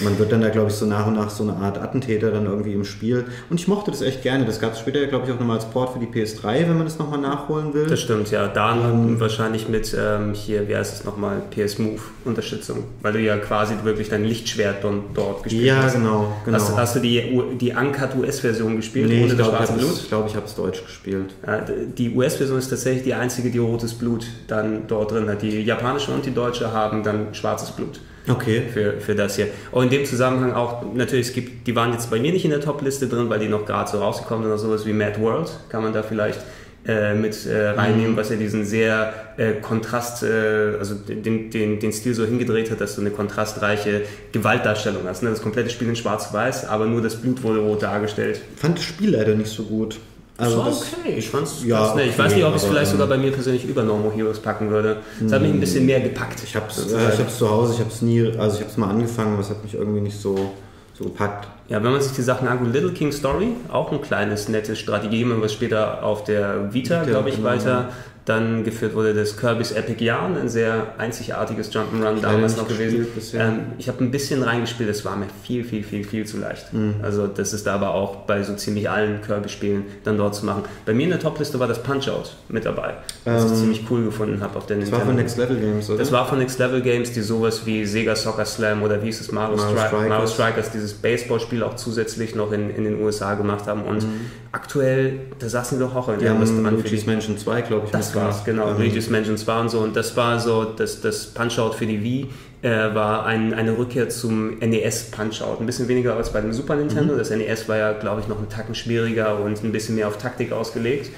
man wird dann da, glaube ich, so nach und nach so eine Art Attentäter dann irgendwie im Spiel. Und ich mochte das echt gerne. Das gab es später, glaube ich, auch nochmal als Port für die PS3, wenn man das nochmal nachholen will. Das stimmt, ja. Da ähm, wahrscheinlich mit ähm, hier, wie heißt es nochmal, PS Move Unterstützung. Weil du ja quasi wirklich dein Lichtschwert dort gespielt ja, hast. Ja, genau. genau. Hast, hast, du die, die Uncut US-Version gespielt, nee, ohne das schwarze Blut? Ich glaube, ich habe es deutsch gespielt. Ja, die US-Version ist tatsächlich die einzige, die rotes Blut dann dort drin hat. Die japanische und die deutsche haben dann schwarzes Blut. Okay. Für, für das hier. Und in dem Zusammenhang auch, natürlich, es gibt, die waren jetzt bei mir nicht in der Top-Liste drin, weil die noch gerade so rausgekommen sind, oder sowas wie Mad World, kann man da vielleicht äh, mit äh, reinnehmen, mhm. was ja diesen sehr äh, Kontrast, äh, also den, den, den Stil so hingedreht hat, dass du eine kontrastreiche Gewaltdarstellung hast. Ne? Das komplette Spiel in schwarz-weiß, aber nur das Blut wurde rot dargestellt. Fand das Spiel leider nicht so gut. Also das war okay. Ich fand's ja, nett. Ich weiß nicht, ob ich es vielleicht sogar bei mir persönlich über Normal Heroes packen würde. Es hat mich ein bisschen mehr gepackt. Ich habe es äh, zu Hause, ich habe es nie, also ich habe es mal angefangen, aber es hat mich irgendwie nicht so, so gepackt. Ja, wenn man sich die Sachen anguckt, Little King Story, auch ein kleines, nettes Strategie, was später auf der Vita, glaube ich, genau. weiter dann geführt wurde das Kirby's Epic Yarn, ein sehr einzigartiges Jump'n'Run damals noch gewesen. Ähm, ich habe ein bisschen reingespielt, es war mir viel, viel, viel, viel zu leicht. Mhm. Also das ist aber auch bei so ziemlich allen Kirby-Spielen dann dort zu machen. Bei mir in der Topliste war das Punch-Out mit dabei, was ähm, ich ziemlich cool gefunden habe auf der das Nintendo. Das war von Next Level Games, oder? Das war von Next Level Games, die sowas wie Sega Soccer Slam oder wie hieß es, Mario, Mario, Stri Strikers. Mario Strikers, dieses Baseballspiel auch zusätzlich noch in, in den USA gemacht haben. Und mhm. aktuell, da saßen wir doch auch in der was dran. Luigi's Mansion 2, glaube ich. Das war's, genau. Mhm. Luigi's Mansion 2 und so. Und das war so, das, das Punch-Out für die Wii äh, war ein, eine Rückkehr zum NES Punch-Out. Ein bisschen weniger als bei dem Super Nintendo. Mhm. Das NES war ja, glaube ich, noch einen Tacken schwieriger und ein bisschen mehr auf Taktik ausgelegt.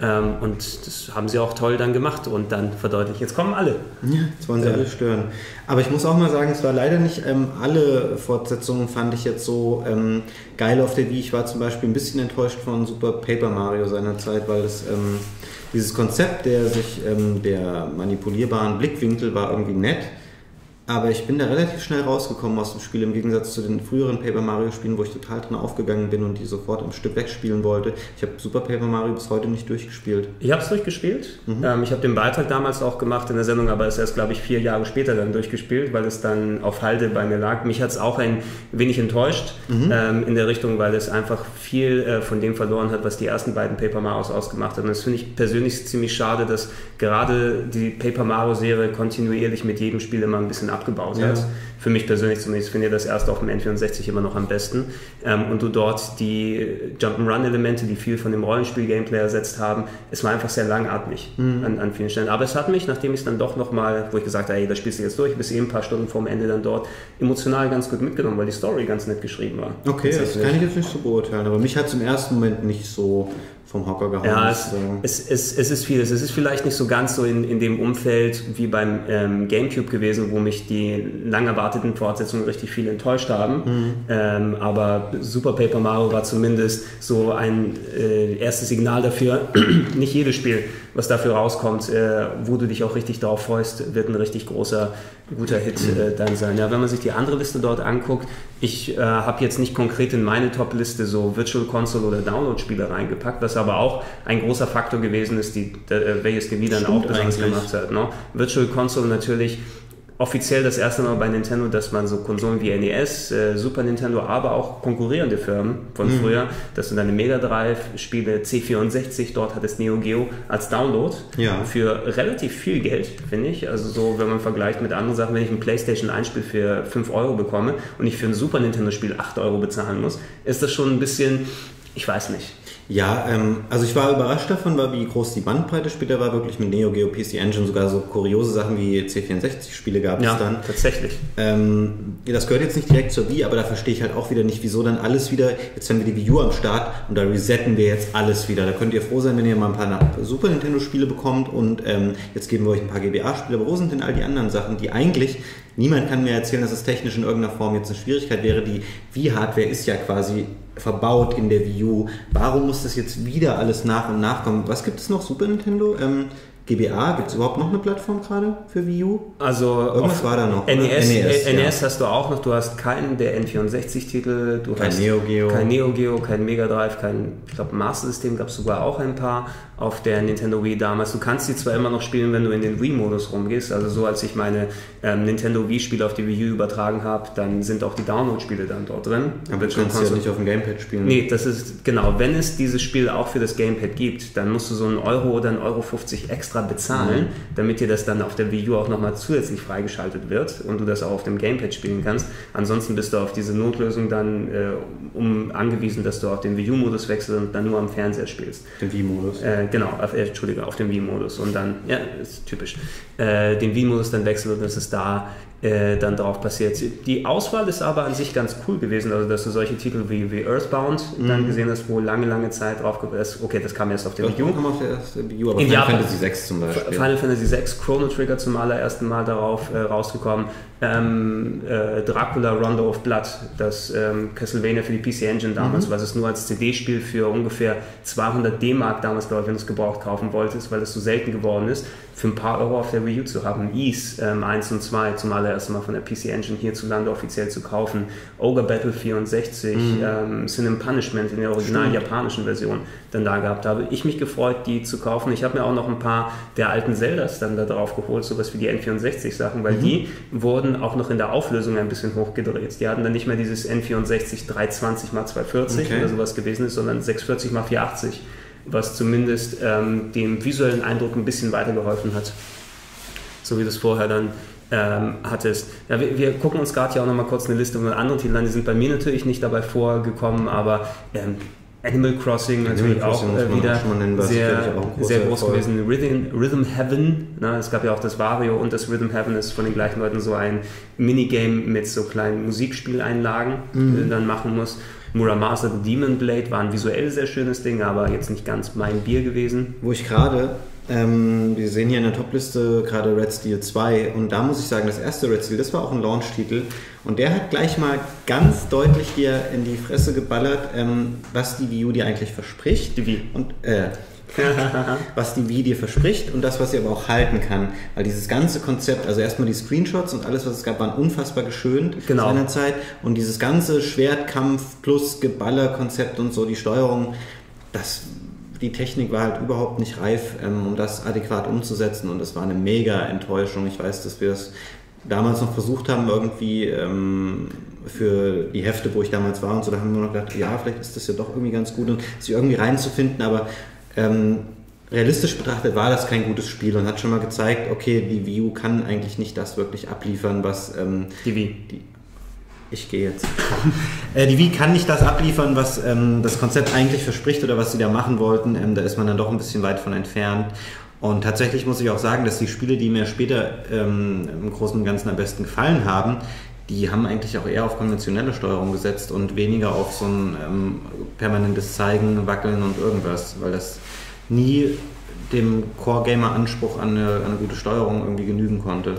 Ähm, und das haben sie auch toll dann gemacht und dann verdeutlicht, jetzt kommen alle. Ja, jetzt wollen sie alle stören. Aber ich muss auch mal sagen, es war leider nicht ähm, alle Fortsetzungen, fand ich jetzt so ähm, geil auf der Wii. Ich war zum Beispiel ein bisschen enttäuscht von Super Paper Mario seinerzeit, weil es ähm, dieses Konzept der sich ähm, der manipulierbaren Blickwinkel war irgendwie nett aber ich bin da relativ schnell rausgekommen aus dem Spiel, im Gegensatz zu den früheren Paper Mario Spielen, wo ich total drin aufgegangen bin und die sofort am Stück wegspielen wollte. Ich habe Super Paper Mario bis heute nicht durchgespielt. Ich habe es durchgespielt. Mhm. Ähm, ich habe den Beitrag damals auch gemacht in der Sendung, aber es ist erst, glaube ich, vier Jahre später dann durchgespielt, weil es dann auf Halde bei mir lag. Mich hat es auch ein wenig enttäuscht mhm. ähm, in der Richtung, weil es einfach viel äh, von dem verloren hat, was die ersten beiden Paper Marios ausgemacht haben. Und das finde ich persönlich ziemlich schade, dass gerade die Paper Mario Serie kontinuierlich mit jedem Spiel immer ein bisschen abgebaut ja. hat. Für mich persönlich zumindest finde ich das erst auf dem N64 immer noch am besten. Ähm, und du dort die Jump'n'Run-Elemente, die viel von dem Rollenspiel-Gameplay ersetzt haben, es war einfach sehr langatmig mhm. an, an, vielen Stellen. Aber es hat mich, nachdem ich es dann doch nochmal, wo ich gesagt habe, hey, das spielst du jetzt durch, bis eben ein paar Stunden vorm Ende dann dort, emotional ganz gut mitgenommen, weil die Story ganz nett geschrieben war. Okay, das kann ich jetzt nicht so beurteilen, aber mich hat es im ersten Moment nicht so vom Hocker gehauen. Ja, es, es, es, es, ist vieles. Es ist vielleicht nicht so ganz so in, in dem Umfeld wie beim ähm, Gamecube gewesen, wo mich die lang erwarteten Fortsetzungen richtig viel enttäuscht haben. Mhm. Ähm, aber Super Paper Mario war zumindest so ein äh, erstes Signal dafür. nicht jedes Spiel, was dafür rauskommt, äh, wo du dich auch richtig darauf freust, wird ein richtig großer guter Hit äh, dann sein. Ja, wenn man sich die andere Liste dort anguckt, ich äh, habe jetzt nicht konkret in meine Top-Liste so Virtual Console oder Download-Spiele reingepackt, was aber auch ein großer Faktor gewesen ist, die, der, welches dann auch besonders gemacht hat. Ne? Virtual Console natürlich offiziell das erste Mal bei Nintendo, dass man so Konsolen wie NES, äh, Super Nintendo, aber auch konkurrierende Firmen von mhm. früher, dass du deine Mega Drive Spiele C64, dort hattest Neo Geo als Download ja. für relativ viel Geld, finde ich. Also so, wenn man vergleicht mit anderen Sachen, wenn ich ein PlayStation 1 Spiel für 5 Euro bekomme und ich für ein Super Nintendo Spiel 8 Euro bezahlen muss, ist das schon ein bisschen, ich weiß nicht. Ja, ähm, also ich war überrascht davon, weil wie groß die Bandbreite später war, wirklich mit Neo Geo PC Engine sogar so kuriose Sachen wie C64-Spiele gab es ja, dann. tatsächlich. Ähm, das gehört jetzt nicht direkt zur Wii, aber da verstehe ich halt auch wieder nicht, wieso dann alles wieder, jetzt haben wir die Wii U am Start und da resetten wir jetzt alles wieder. Da könnt ihr froh sein, wenn ihr mal ein paar Super Nintendo-Spiele bekommt und ähm, jetzt geben wir euch ein paar GBA-Spiele, aber wo sind denn all die anderen Sachen, die eigentlich Niemand kann mir erzählen, dass es technisch in irgendeiner Form jetzt eine Schwierigkeit wäre. Die Wii-Hardware ist ja quasi verbaut in der Wii U. Warum muss das jetzt wieder alles nach und nach kommen? Was gibt es noch? Super Nintendo? Ähm, GBA, gibt es überhaupt noch eine Plattform gerade für Wii U? Also Irgendwas war da noch. NES, NES, NES, hast du auch noch, du hast keinen der N64-Titel, du Kein hast Neo Geo. kein Neo Geo, kein Mega Drive, kein, ich glaube, Master System gab es sogar auch ein paar auf der Nintendo Wii damals. Du kannst die zwar immer noch spielen, wenn du in den Wii-Modus rumgehst, also so als ich meine ähm, Nintendo Wii-Spiele auf die Wii U übertragen habe, dann sind auch die Download-Spiele dann dort drin. Aber du Virtual kannst ja Console. nicht auf dem Gamepad spielen. Nee, das ist genau. Wenn es dieses Spiel auch für das Gamepad gibt, dann musst du so einen Euro oder einen Euro 50 extra bezahlen, damit dir das dann auf der Wii U auch nochmal zusätzlich freigeschaltet wird und du das auch auf dem Gamepad spielen kannst. Ansonsten bist du auf diese Notlösung dann äh, um angewiesen, dass du auf den Wii U-Modus wechselst und dann nur am Fernseher spielst. Den Wii-Modus. Äh, genau, auf, äh, Entschuldige, auf den Wii-Modus und dann, ja, ist typisch, äh, den Wii-Modus dann wechseln und das ist da äh, dann drauf passiert. Die Auswahl ist aber an sich ganz cool gewesen, also dass du solche Titel wie, wie Earthbound dann gesehen hast, wo lange, lange Zeit drauf ist. Okay, das kam erst auf der Wii U. Kam auf der ersten Wii U, aber In Final Japan. Fantasy 6 zum Beispiel. Final Fantasy VI Chrono Trigger zum allerersten Mal darauf äh, rausgekommen. Ähm, äh, Dracula Rondo of Blood, das ähm, Castlevania für die PC Engine damals, was es nur als CD-Spiel für ungefähr 200 D-Mark damals, glaube ich, wenn du es gebraucht kaufen wolltest, weil es so selten geworden ist, für ein paar Euro auf der Wii U zu haben. Ease ähm, 1 und 2 zum allerersten Mal von der PC Engine hierzulande offiziell zu kaufen. Ogre Battle 64, ähm, Sin and Punishment in der originalen japanischen Version dann da gehabt habe. Ich mich gefreut, die zu kaufen. Ich habe mir auch noch ein paar der alten Zeldas dann da drauf geholt, sowas wie die N64-Sachen, weil die wurden auch noch in der Auflösung ein bisschen hochgedreht. Die hatten dann nicht mehr dieses N64 320 x 240 Okay. oder sowas gewesen ist, sondern 640 x 480, was zumindest ähm, dem visuellen Eindruck ein bisschen weitergeholfen hat. So wie du es vorher dann ähm, hattest. Ja, wir, wir gucken uns gerade ja auch noch mal kurz eine Liste von anderen Titeln an. Die sind bei mir natürlich nicht dabei vorgekommen, aber ähm, Animal Crossing Animal natürlich Crossing auch muss äh, man wieder auch sehr, auch sehr groß Erfolg. gewesen. Rhythm, Rhythm Heaven, ne? es gab ja auch das Wario und das Rhythm Heaven ist von den gleichen Leuten so ein Minigame mit so kleinen Musikspieleinlagen, Mhm. die du dann machen musst. Muramasa the Demon Blade war ein visuell sehr schönes Ding, aber jetzt nicht ganz mein Bier gewesen. Wo ich gerade, ähm, wir sehen hier in der Topliste gerade Red Steel 2 und da muss ich sagen, das erste Red Steel, das war auch ein Launch-Titel und der hat gleich mal ganz deutlich dir in die Fresse geballert, ähm, was die Wii U dir eigentlich verspricht. Die Wii. Und, äh, was die Wii dir verspricht und das, was sie aber auch halten kann. Weil dieses ganze Konzept, also erstmal die Screenshots und alles, was es gab, waren unfassbar geschönt Genau. seinerzeit. Und dieses ganze Schwertkampf plus Geballer-Konzept und so, die Steuerung, das, die Technik war halt überhaupt nicht reif, ähm, um das adäquat umzusetzen und das war eine mega Enttäuschung. Ich weiß, dass wir es damals noch versucht haben, irgendwie ähm, für die Hefte, wo ich damals war und so, da haben wir noch gedacht, ja, vielleicht ist das ja doch irgendwie ganz gut und sich irgendwie reinzufinden, aber ähm, realistisch betrachtet war das kein gutes Spiel und hat schon mal gezeigt, okay, die Wii U kann eigentlich nicht das wirklich abliefern, was ähm, Die Wii. Ich gehe jetzt. äh, die Wii kann nicht das abliefern, was ähm, das Konzept eigentlich verspricht oder was sie da machen wollten. Ähm, da ist man dann doch ein bisschen weit von entfernt. Und tatsächlich muss ich auch sagen, dass die Spiele, die mir später ähm, im Großen und Ganzen am besten gefallen haben, die haben eigentlich auch eher auf konventionelle Steuerung gesetzt und weniger auf so ein ähm, permanentes Zeigen, Wackeln und irgendwas, weil das nie dem Core-Gamer-Anspruch an an eine gute Steuerung irgendwie genügen konnte.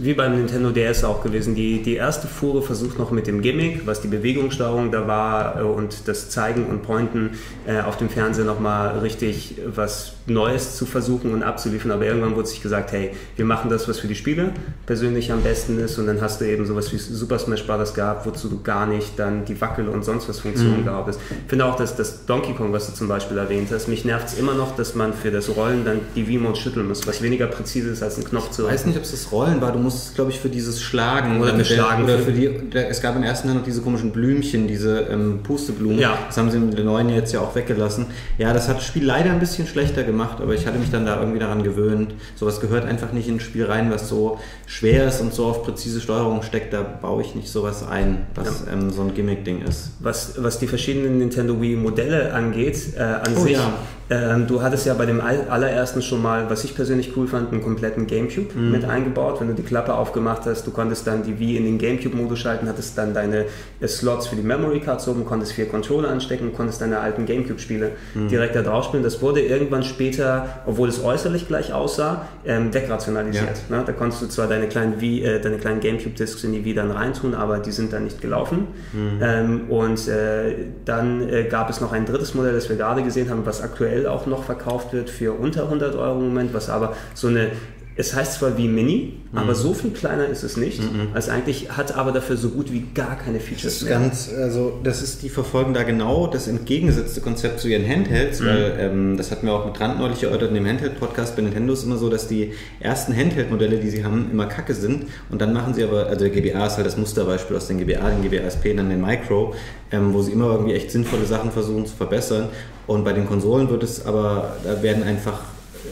Wie beim Nintendo DS auch gewesen. Die, die erste Fuhre versucht noch mit dem Gimmick, was die Bewegungssteuerung da war äh, und das Zeigen und Pointen äh, auf dem Fernseher nochmal richtig was Neues zu versuchen und abzuliefern. Aber irgendwann wurde sich gesagt, hey, wir machen das, was für die Spiele persönlich am besten ist. Und dann hast du eben sowas wie Super Smash Bros. gehabt, wozu du gar nicht dann die Wackel- und sonst was Funktionen gehabt hast. Ich finde auch, dass das Donkey Kong, was du zum Beispiel erwähnt hast, mich nervt es immer noch, dass man für das Rollen dann die Wii-Mode schütteln muss, was weniger präzise ist als ein Knopf zu Ich weiß nicht, ob es das Rollen war. Du musstest, glaube ich, für dieses Schlagen Oder mit für der- Schlagen. oder für die. Es gab im ersten Teil noch diese komischen Blümchen, diese ähm, Pusteblumen. Ja. Das haben sie in der neuen jetzt ja auch weggelassen. Ja, das hat das Spiel leider ein bisschen schlechter gemacht, aber ich hatte mich dann da irgendwie daran gewöhnt. Sowas gehört einfach nicht in ein Spiel rein, was so schwer ist und so auf präzise Steuerung steckt. Da baue ich nicht sowas ein, was ähm, so ein Gimmick-Ding ist. Was, was die verschiedenen Nintendo Wii Modelle angeht, äh, an Oh sich, ja. Ähm, du hattest ja bei dem all- allerersten schon mal, was ich persönlich cool fand, einen kompletten Gamecube Mhm. mit eingebaut. Wenn du die Klappe aufgemacht hast, du konntest dann die Wii in den Gamecube-Modus schalten, hattest dann deine äh, Slots für die Memory Cards oben, konntest vier Controller anstecken, konntest deine alten Gamecube-Spiele Mhm. direkt da drauf spielen. Das wurde irgendwann später, obwohl es äußerlich gleich aussah, ähm, wegrationalisiert. Ne? Da konntest du zwar deine kleinen, Wii, äh, deine kleinen Gamecube-Discs in die Wii dann reintun, aber die sind dann nicht gelaufen. Mhm. Ähm, und äh, dann äh, gab es noch ein drittes Modell, das wir gerade gesehen haben, was aktuell aktuell auch noch verkauft wird für unter 100 Euro im Moment, was aber so eine es heißt zwar wie Mini, mhm. aber so viel kleiner ist es nicht. Mhm. Als eigentlich hat aber dafür so gut wie gar keine Features das ist mehr. Ganz, also das ist, die verfolgen da genau das entgegengesetzte Konzept zu ihren Handhelds, mhm. weil ähm, das hatten wir auch mit Rand neulich erörtert in dem Handheld-Podcast bei Nintendo ist immer so, dass die ersten Handheld-Modelle, die sie haben, immer kacke sind und dann machen sie aber, also der GBA ist halt das Musterbeispiel aus den GBA, den GBA SP, dann den Micro, ähm, wo sie immer irgendwie echt sinnvolle Sachen versuchen zu verbessern und bei den Konsolen wird es aber, da werden einfach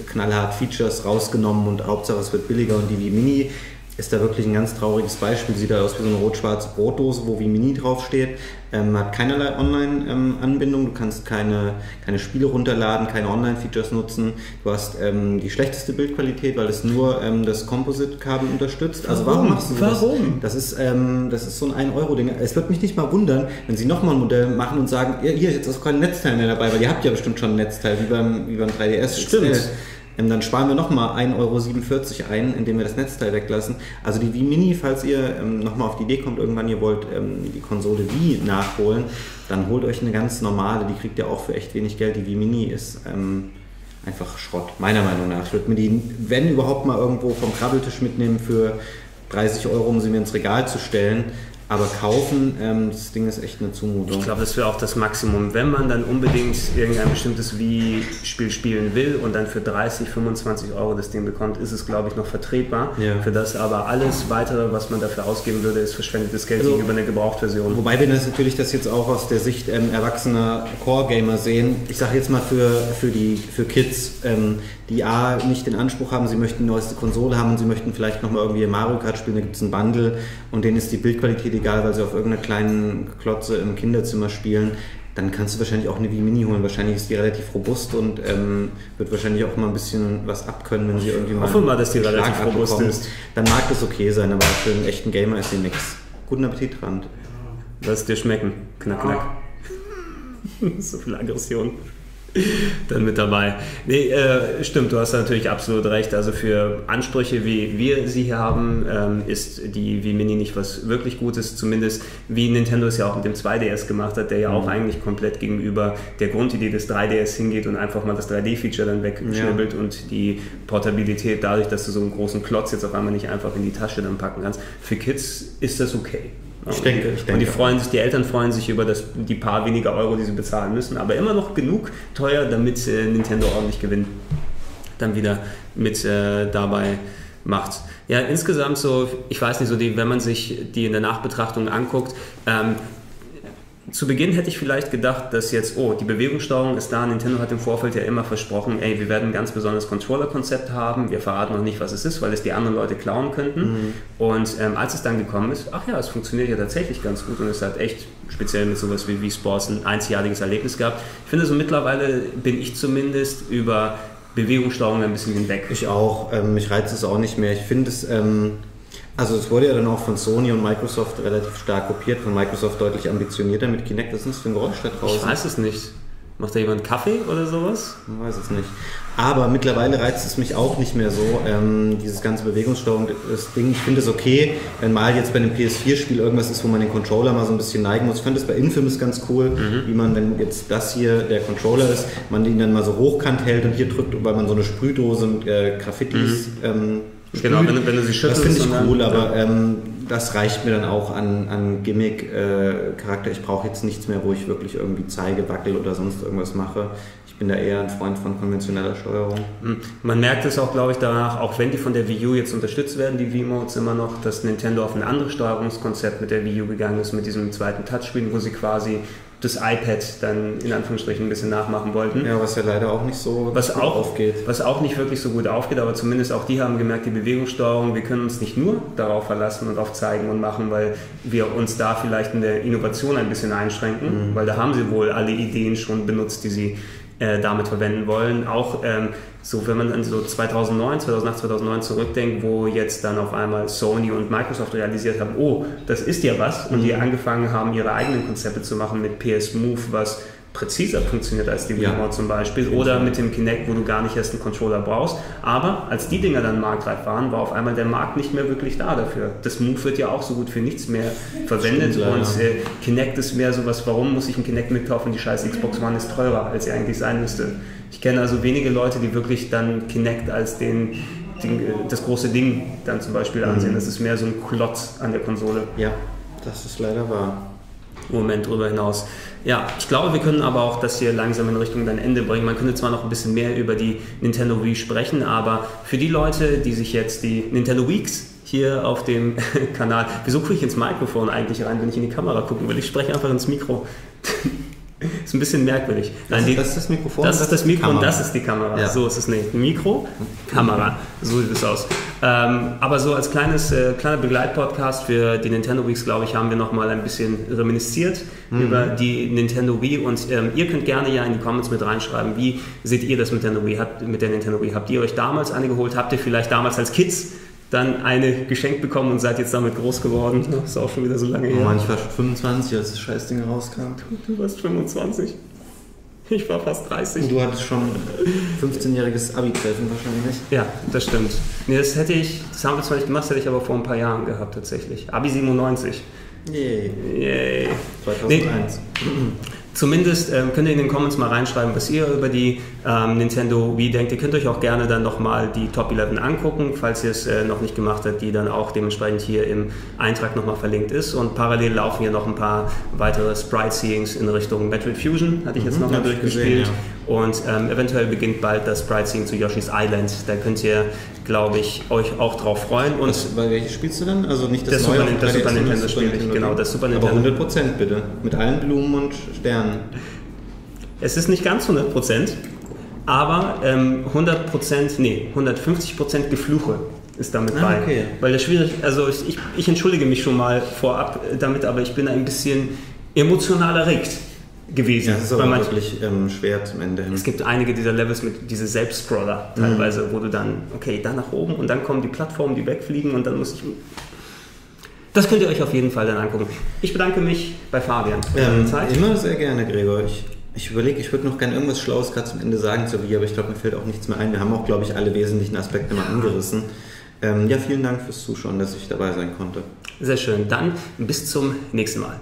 knallhart Features rausgenommen und Hauptsache es wird billiger und die Wii Mini ist da wirklich ein ganz trauriges Beispiel. Sieht da aus wie so eine rot-schwarze Brotdose, wo Wii Mini draufsteht. Ähm, hat keinerlei Online-Anbindung, du kannst keine, keine Spiele runterladen, keine Online-Features nutzen. Du hast ähm, die schlechteste Bildqualität, weil es nur ähm, das Composite-Kabel unterstützt. Also warum, warum machst du das? Warum? Das ist, ähm, das ist so ein 1-Euro-Ding. Es wird mich nicht mal wundern, wenn sie nochmal ein Modell machen und sagen, hier, hier ist jetzt auch kein Netzteil mehr dabei, weil ihr habt ja bestimmt schon ein Netzteil, wie beim, wie beim 3DS. Stimmt. XL. Ähm, dann sparen wir nochmal 1,47 Euro ein, indem wir das Netzteil weglassen. Also die Wii Mini, falls ihr ähm, nochmal auf die Idee kommt, irgendwann ihr wollt ähm, die Konsole Wii nachholen, dann holt euch eine ganz normale, die kriegt ihr auch für echt wenig Geld. Die Wii Mini ist ähm, einfach Schrott, meiner Meinung nach. Ich würde mir die, wenn überhaupt mal irgendwo vom Krabbeltisch mitnehmen für 30 Euro, um sie mir ins Regal zu stellen. Aber kaufen, ähm, das Ding ist echt eine Zumutung. Ich glaube, das wäre auch das Maximum. Wenn man dann unbedingt irgendein bestimmtes Wii-Spiel spielen will und dann für 30, 25 Euro das Ding bekommt, ist es, glaube ich, noch vertretbar. Ja. Für das aber alles weitere, was man dafür ausgeben würde, ist verschwendetes Geld also, gegenüber einer Gebrauchtversion. Wobei wir das natürlich das jetzt auch aus der Sicht ähm, erwachsener Core-Gamer sehen. Ich sage jetzt mal für, für, die, für Kids, ähm, die A nicht den Anspruch haben, sie möchten die neueste Konsole haben und sie möchten vielleicht nochmal irgendwie Mario Kart spielen, da gibt es ein Bundle und denen ist die Bildqualität egal, weil sie auf irgendeiner kleinen Klotze im Kinderzimmer spielen, dann kannst du wahrscheinlich auch eine Wii Mini holen. Wahrscheinlich ist die relativ robust und ähm, wird wahrscheinlich auch mal ein bisschen was abkönnen, wenn sie irgendwie mal. Hoffe mal, dass die relativ robust ist. Dann mag das okay sein, aber für einen echten Gamer ist sie nix. Guten Appetit, Rand. Lass dir schmecken. Knack, knack. so viel Aggression. dann mit dabei. Nee, äh, stimmt, du hast natürlich absolut recht. Also für Ansprüche, wie wir sie hier haben, ähm, ist die Wii Mini nicht was wirklich Gutes. Zumindest wie Nintendo es ja auch mit dem 2DS gemacht hat, der ja mhm. auch eigentlich komplett gegenüber der Grundidee des 3DS hingeht und einfach mal das 3D-Feature dann wegschnibbelt ja. und die Portabilität dadurch, dass du so einen großen Klotz jetzt auf einmal nicht einfach in die Tasche dann packen kannst. Für Kids ist das okay. Ich denke, ich denke. Und die freuen sich, die Eltern freuen sich über das, die paar weniger Euro, die sie bezahlen müssen, aber immer noch genug teuer, damit äh, Nintendo ordentlich Gewinn dann wieder mit äh, dabei macht. Ja, insgesamt so, ich weiß nicht, so die, wenn man sich die in der Nachbetrachtung anguckt, ähm, zu Beginn hätte ich vielleicht gedacht, dass jetzt, oh, die Bewegungssteuerung ist da. Nintendo hat im Vorfeld ja immer versprochen, ey, wir werden ein ganz besonderes Controller-Konzept haben. Wir verraten noch nicht, was es ist, weil es die anderen Leute klauen könnten. Mhm. Und ähm, als es dann gekommen ist, ach ja, es funktioniert ja tatsächlich ganz gut und es hat echt speziell mit sowas wie Wii Sports ein einzigartiges Erlebnis gehabt. Ich finde so mittlerweile bin ich zumindest über Bewegungssteuerung ein bisschen hinweg. Ich auch. Ähm, mich reizt es auch nicht mehr. Ich finde es. Ähm also es wurde ja dann auch von Sony und Microsoft relativ stark kopiert, von Microsoft deutlich ambitionierter mit Kinect. Was ist das für ein Geräusch da draußen? Ich weiß es nicht. Macht da jemand Kaffee oder sowas? Ich weiß es nicht. Aber mittlerweile reizt es mich auch nicht mehr so, ähm, dieses ganze Bewegungssteuerung, das Ding. Ich finde es okay, wenn mal jetzt bei einem PS4-Spiel irgendwas ist, wo man den Controller mal so ein bisschen neigen muss. Ich fand es bei Infamous ganz cool, mhm. wie man, wenn jetzt das hier der Controller ist, man den dann mal so hochkant hält und hier drückt, weil man so eine Sprühdose mit äh, Graffitis mhm. ähm, Genau, wenn, wenn du sie schüttelst. Das finde ich cool, aber ähm, das reicht mir dann auch an, an Gimmick-Charakter. Äh, ich brauche jetzt nichts mehr, wo ich wirklich irgendwie zeige, wackel oder sonst irgendwas mache. Ich bin da eher ein Freund von konventioneller Steuerung. Hm. Man merkt es auch, glaube ich, danach, auch wenn die von der Wii U jetzt unterstützt werden, die Wii-Modes immer noch, dass Nintendo auf ein anderes Steuerungskonzept mit der Wii U gegangen ist, mit diesem zweiten Touchscreen, wo sie quasi das iPad dann in Anführungsstrichen ein bisschen nachmachen wollten. Ja, was ja leider auch nicht so was auch, aufgeht. Was auch nicht wirklich so gut aufgeht, aber zumindest auch die haben gemerkt, die Bewegungssteuerung, wir können uns nicht nur darauf verlassen und auf zeigen und machen, weil wir uns da vielleicht in der Innovation ein bisschen einschränken, mhm. weil da haben sie wohl alle Ideen schon benutzt, die sie äh, damit verwenden wollen. Auch ähm, so, wenn man an so 2009, 2008, 2009 zurückdenkt, wo jetzt dann auf einmal Sony und Microsoft realisiert haben, oh, das ist ja was, und die mhm. angefangen haben, ihre eigenen Konzepte zu machen mit PS Move, was präziser funktioniert als die Ja. Remote zum Beispiel oder mit dem Kinect, wo du gar nicht erst einen Controller brauchst. Aber als die Dinger dann marktreif waren, war auf einmal der Markt nicht mehr wirklich da dafür. Das Move wird ja auch so gut für nichts mehr verwendet Stimmt, und äh, Kinect ist mehr sowas, warum muss ich einen Kinect mitkaufen? Die scheiß Xbox One ist teurer, als sie eigentlich sein müsste. Ich kenne also wenige Leute, die wirklich dann Kinect als den, äh, das große Ding dann zum Beispiel Mhm. ansehen. Das ist mehr so ein Klotz an der Konsole. Ja, das ist leider wahr. Moment drüber hinaus. Ja, ich glaube, wir können aber auch das hier langsam in Richtung dein Ende bringen. Man könnte zwar noch ein bisschen mehr über die Nintendo Wii sprechen, aber für die Leute, die sich jetzt die Nintendo Weeks hier auf dem Kanal, wieso gucke ich ins Mikrofon eigentlich rein, wenn ich in die Kamera gucken will? Ich spreche einfach ins Mikro. ist ein bisschen merkwürdig. Das, die- das ist das Mikrofon. das ist das Mikro und Kamera. das ist die Kamera. Ja. So ist es nicht. Mikro, Kamera. So sieht es aus. Ähm, aber so als kleines, äh, kleiner Begleitpodcast für die Nintendo Weeks, glaube ich, haben wir nochmal ein bisschen reminisziert Mhm. über die Nintendo Wii. Und ähm, ihr könnt gerne ja in die Comments mit reinschreiben, wie seht ihr das mit, Nintendo Wii? Habt, mit der Nintendo Wii? Habt ihr euch damals eine geholt? Habt ihr vielleicht damals als Kids dann eine geschenkt bekommen und seid jetzt damit groß geworden? Das ist auch schon wieder so lange Oh her. Mann, ich war schon 25, als das Scheißding rauskam. Du warst 25. Ich war fast 30. Und du hattest schon 15-jähriges Abi-Treffen wahrscheinlich. Ja, das stimmt. Nee, das hätte ich, das haben wir zwar nicht gemacht, das hätte ich aber vor ein paar Jahren gehabt tatsächlich. Abi 97. Yay. Yay. 2001. Zumindest ähm, könnt ihr in den Comments mal reinschreiben, was ihr über die ähm, Nintendo Wii denkt. Ihr könnt euch auch gerne dann nochmal die Top 11 angucken, falls ihr es äh, noch nicht gemacht habt, die dann auch dementsprechend hier im Eintrag nochmal verlinkt ist. Und parallel laufen hier noch ein paar weitere Sprite-Seeings in Richtung Metroid Fusion, hatte ich jetzt Mhm, ich durchgespielt. gesehen, Und ähm, eventuell beginnt bald das Sprite-Seeing zu Yoshi's Island. Da könnt ihr, glaube ich, euch auch drauf freuen. Und Was, bei welches spielst du denn? Also nicht das, Das neue Super- dem das 3DS, Super Nintendo spiele ich, genau, das Super Aber Nintendo. 100% bitte. Mit allen Blumen und Sternen. Es ist nicht ganz 100 Prozent, aber ähm, 100 Prozent, nee, 150 Prozent Gefluche ist damit Ah, bei. okay. Weil das schwierig, also ich, ich, ich entschuldige mich schon mal vorab äh, damit, aber ich bin ein bisschen emotional erregt gewesen. Das ist aber wirklich ähm, schwer zum Ende hin. es gibt einige dieser Levels mit diese Selbstscroller teilweise, wo du dann, okay, dann nach oben und dann kommen die Plattformen, die wegfliegen und dann muss ich. Das könnt ihr euch auf jeden Fall dann angucken. Ich bedanke mich bei Fabian für deine Ähm, Zeit. immer sehr gerne, Gregor. Ich, ich überlege, ich würde noch gerne irgendwas Schlaues gerade zum Ende sagen zur Wii, aber ich glaube, mir fällt auch nichts mehr ein. Wir haben auch, glaube ich, alle wesentlichen Aspekte mal angerissen. Ähm, ja, vielen Dank fürs Zuschauen, dass ich dabei sein konnte. Sehr schön. Dann bis zum nächsten Mal.